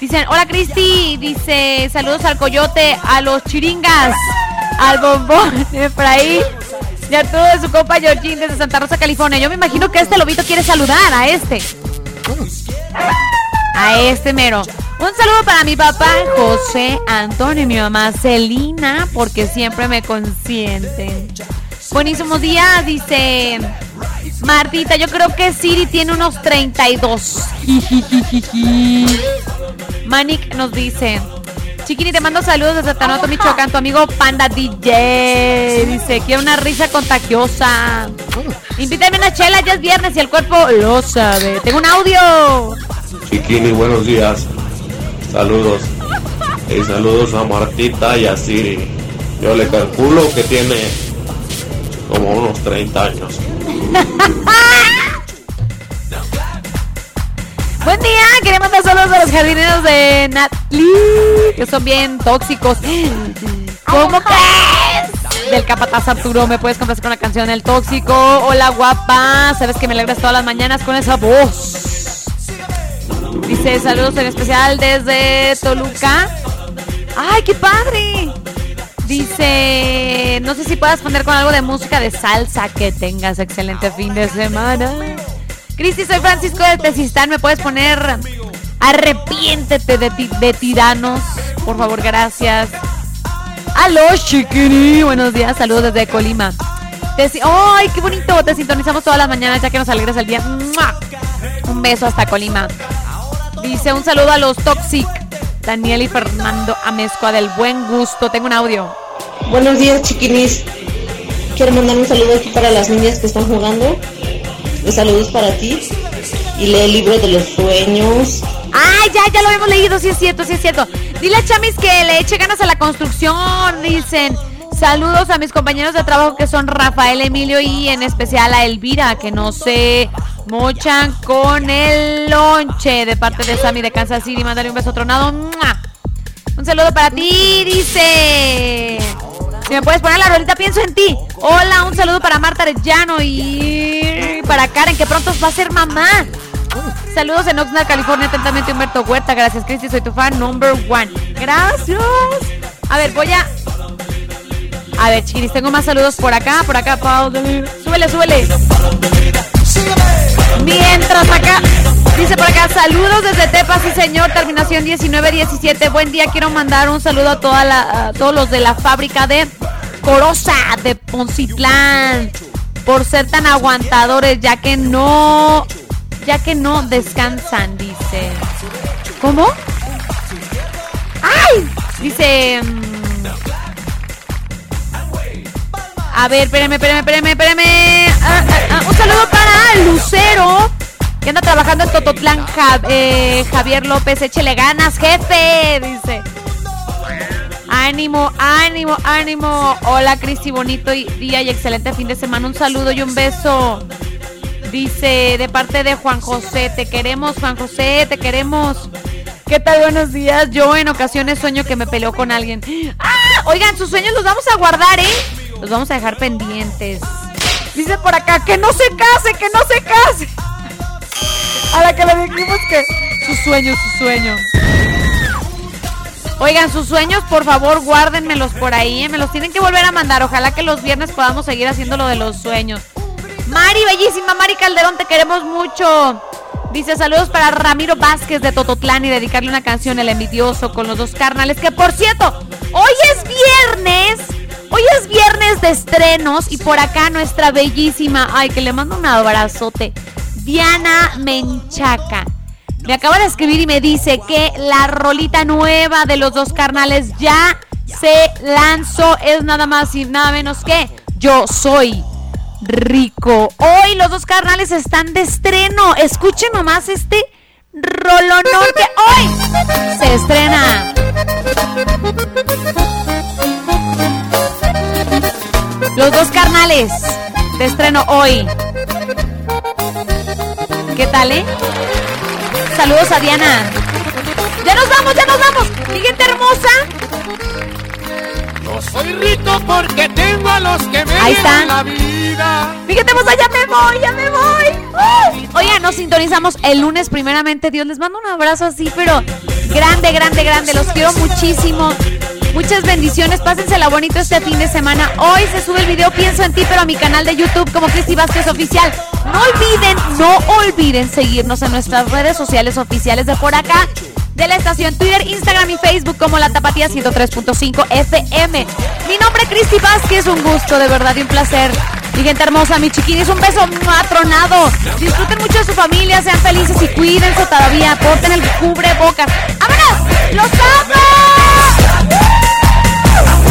Dicen, hola Cristi. Dice, saludos al coyote, a los chiringas, al bombón, Efraín. Y a todo de su compa Georgine desde Santa Rosa, California. Yo me imagino que este lobito quiere saludar a este. A este mero. Un saludo para mi papá José Antonio y mi mamá Celina, porque siempre me consienten. Buenísimos días, dice Martita. Yo creo que Siri tiene unos 32. Manik nos dice. Chiquini, te mando saludos desde Tanoto, Michoacán. Tu amigo Panda DJ. Dice, quiero una risa contagiosa. Invítame una chela, ya es viernes y el cuerpo lo sabe. Tengo un audio. Chiquini, buenos días. Saludos. Y saludos a Martita y a Siri. Yo le calculo que tiene como unos 30 años. Buen día, queremos mandar saludos a los jardineros de Natli, que son bien tóxicos. ¿Cómo crees? Del capataz Arturo, me puedes complacer con la canción El Tóxico. Hola guapa, sabes que me alegras todas las mañanas con esa voz. Dice saludos en especial desde Toluca. ¡Ay, qué padre! Dice, no sé si puedas poner con algo de música de salsa. Que tengas excelente fin de semana. Cristi, soy Francisco de Tezistán. ¿Me puedes poner arrepiéntete de, ti- de tiranos? Por favor, gracias. Aló, chiquini. Buenos días, saludos desde Colima. ¡Ay, qué bonito! Te sintonizamos todas las mañanas ya que nos alegres el día. Un beso hasta Colima. Dice un saludo a los Toxic. Daniel y Fernando Amezcoa del buen gusto. Tengo un audio. Buenos días, chiquinis. Quiero mandar un saludo aquí para las niñas que están jugando. Un saludos para ti. Y lee el libro de los sueños. ¡Ay, ya, ya lo hemos leído! Sí es cierto, sí es cierto. Dile a Chamis que le eche ganas a la construcción. Dicen. Saludos a mis compañeros de trabajo que son Rafael, Emilio y en especial a Elvira, que no se mochan con el lonche de parte de Sammy de Kansas City. Mándale un beso tronado. Un saludo para ti, dice. Si me puedes poner la rolita, pienso en ti. Hola, un saludo para Marta Arellano y para Karen, que pronto va a ser mamá. Saludos en Oxnard, California, atentamente Humberto Huerta. Gracias, Cristi, soy tu fan number one. Gracias. A ver, voy a. A ver, chiquiris, tengo más saludos por acá, por acá, Pau. Súbele, súbele. Mientras acá, dice por acá, saludos desde Tepa, sí señor, terminación 1917. Buen día, quiero mandar un saludo a, toda a todos los de la fábrica de Corosa de Poncitlán por ser tan aguantadores, ya que no, ya que no descansan, dice. ¿Cómo? ¡Ay! Dice. A ver, espérame, espérame, espérame, espérame. Ah, ah, ah, un saludo para Lucero, que anda trabajando en Tototlán. Ja- eh, Javier López, échele ganas, jefe, dice. Ánimo, ánimo, ánimo. Hola, Cristi, bonito día y excelente fin de semana. Un saludo y un beso. Dice de parte de Juan José, te queremos, Juan José, te queremos. ¿Qué tal? Buenos días. Yo en ocasiones sueño que me peleó con alguien. ¡Ah! Oigan, sus sueños los vamos a guardar, ¿eh? Los vamos a dejar pendientes. Dice por acá que no se case, que no se case. A la que le dijimos que sus sueños, sus sueños. Oigan, sus sueños, por favor, guárdenmelos por ahí. ¿eh? Me los tienen que volver a mandar. Ojalá que los viernes podamos seguir haciendo lo de los sueños. Mari, bellísima Mari Calderón, te queremos mucho. Dice saludos para Ramiro Vázquez de Tototlán y dedicarle una canción El envidioso con los dos carnales. Que por cierto, hoy es viernes. Hoy es viernes de estrenos y por acá nuestra bellísima, ay que le mando un abrazote, Diana Menchaca. Me acaba de escribir y me dice que la rolita nueva de los dos carnales ya se lanzó. Es nada más y nada menos que Yo Soy Rico. Hoy los dos carnales están de estreno. Escuchen nomás este rolonón que hoy se estrena. Los dos carnales de estreno hoy. ¿Qué tal, eh? Saludos a Diana. Ya nos vamos, ya nos vamos. Mi gente hermosa. Yo soy rico porque tengo a los que me Ahí dieron está. la vida. Hermosa, ya me voy, ya me voy. ¡Uh! Oigan, nos sintonizamos el lunes primeramente. Dios, les mando un abrazo así, pero grande, grande, grande. Los quiero muchísimo. Muchas bendiciones, pásensela bonito este fin de semana. Hoy se sube el video Pienso en ti, pero a mi canal de YouTube como Cristi Vázquez Oficial. No olviden, no olviden seguirnos en nuestras redes sociales oficiales de por acá, de la estación Twitter, Instagram y Facebook como La Tapatía 103.5 FM. Mi nombre es Cristi Vázquez, un gusto, de verdad y un placer. Mi gente hermosa, mi chiquinis, un beso matronado. Disfruten mucho de su familia, sean felices y cuídense todavía. Porten el cubrebocas. ¡Vámonos! ¡Los amo!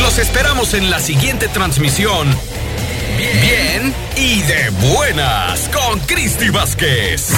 Los esperamos en la siguiente transmisión. Bien, y de buenas con Cristi Vázquez.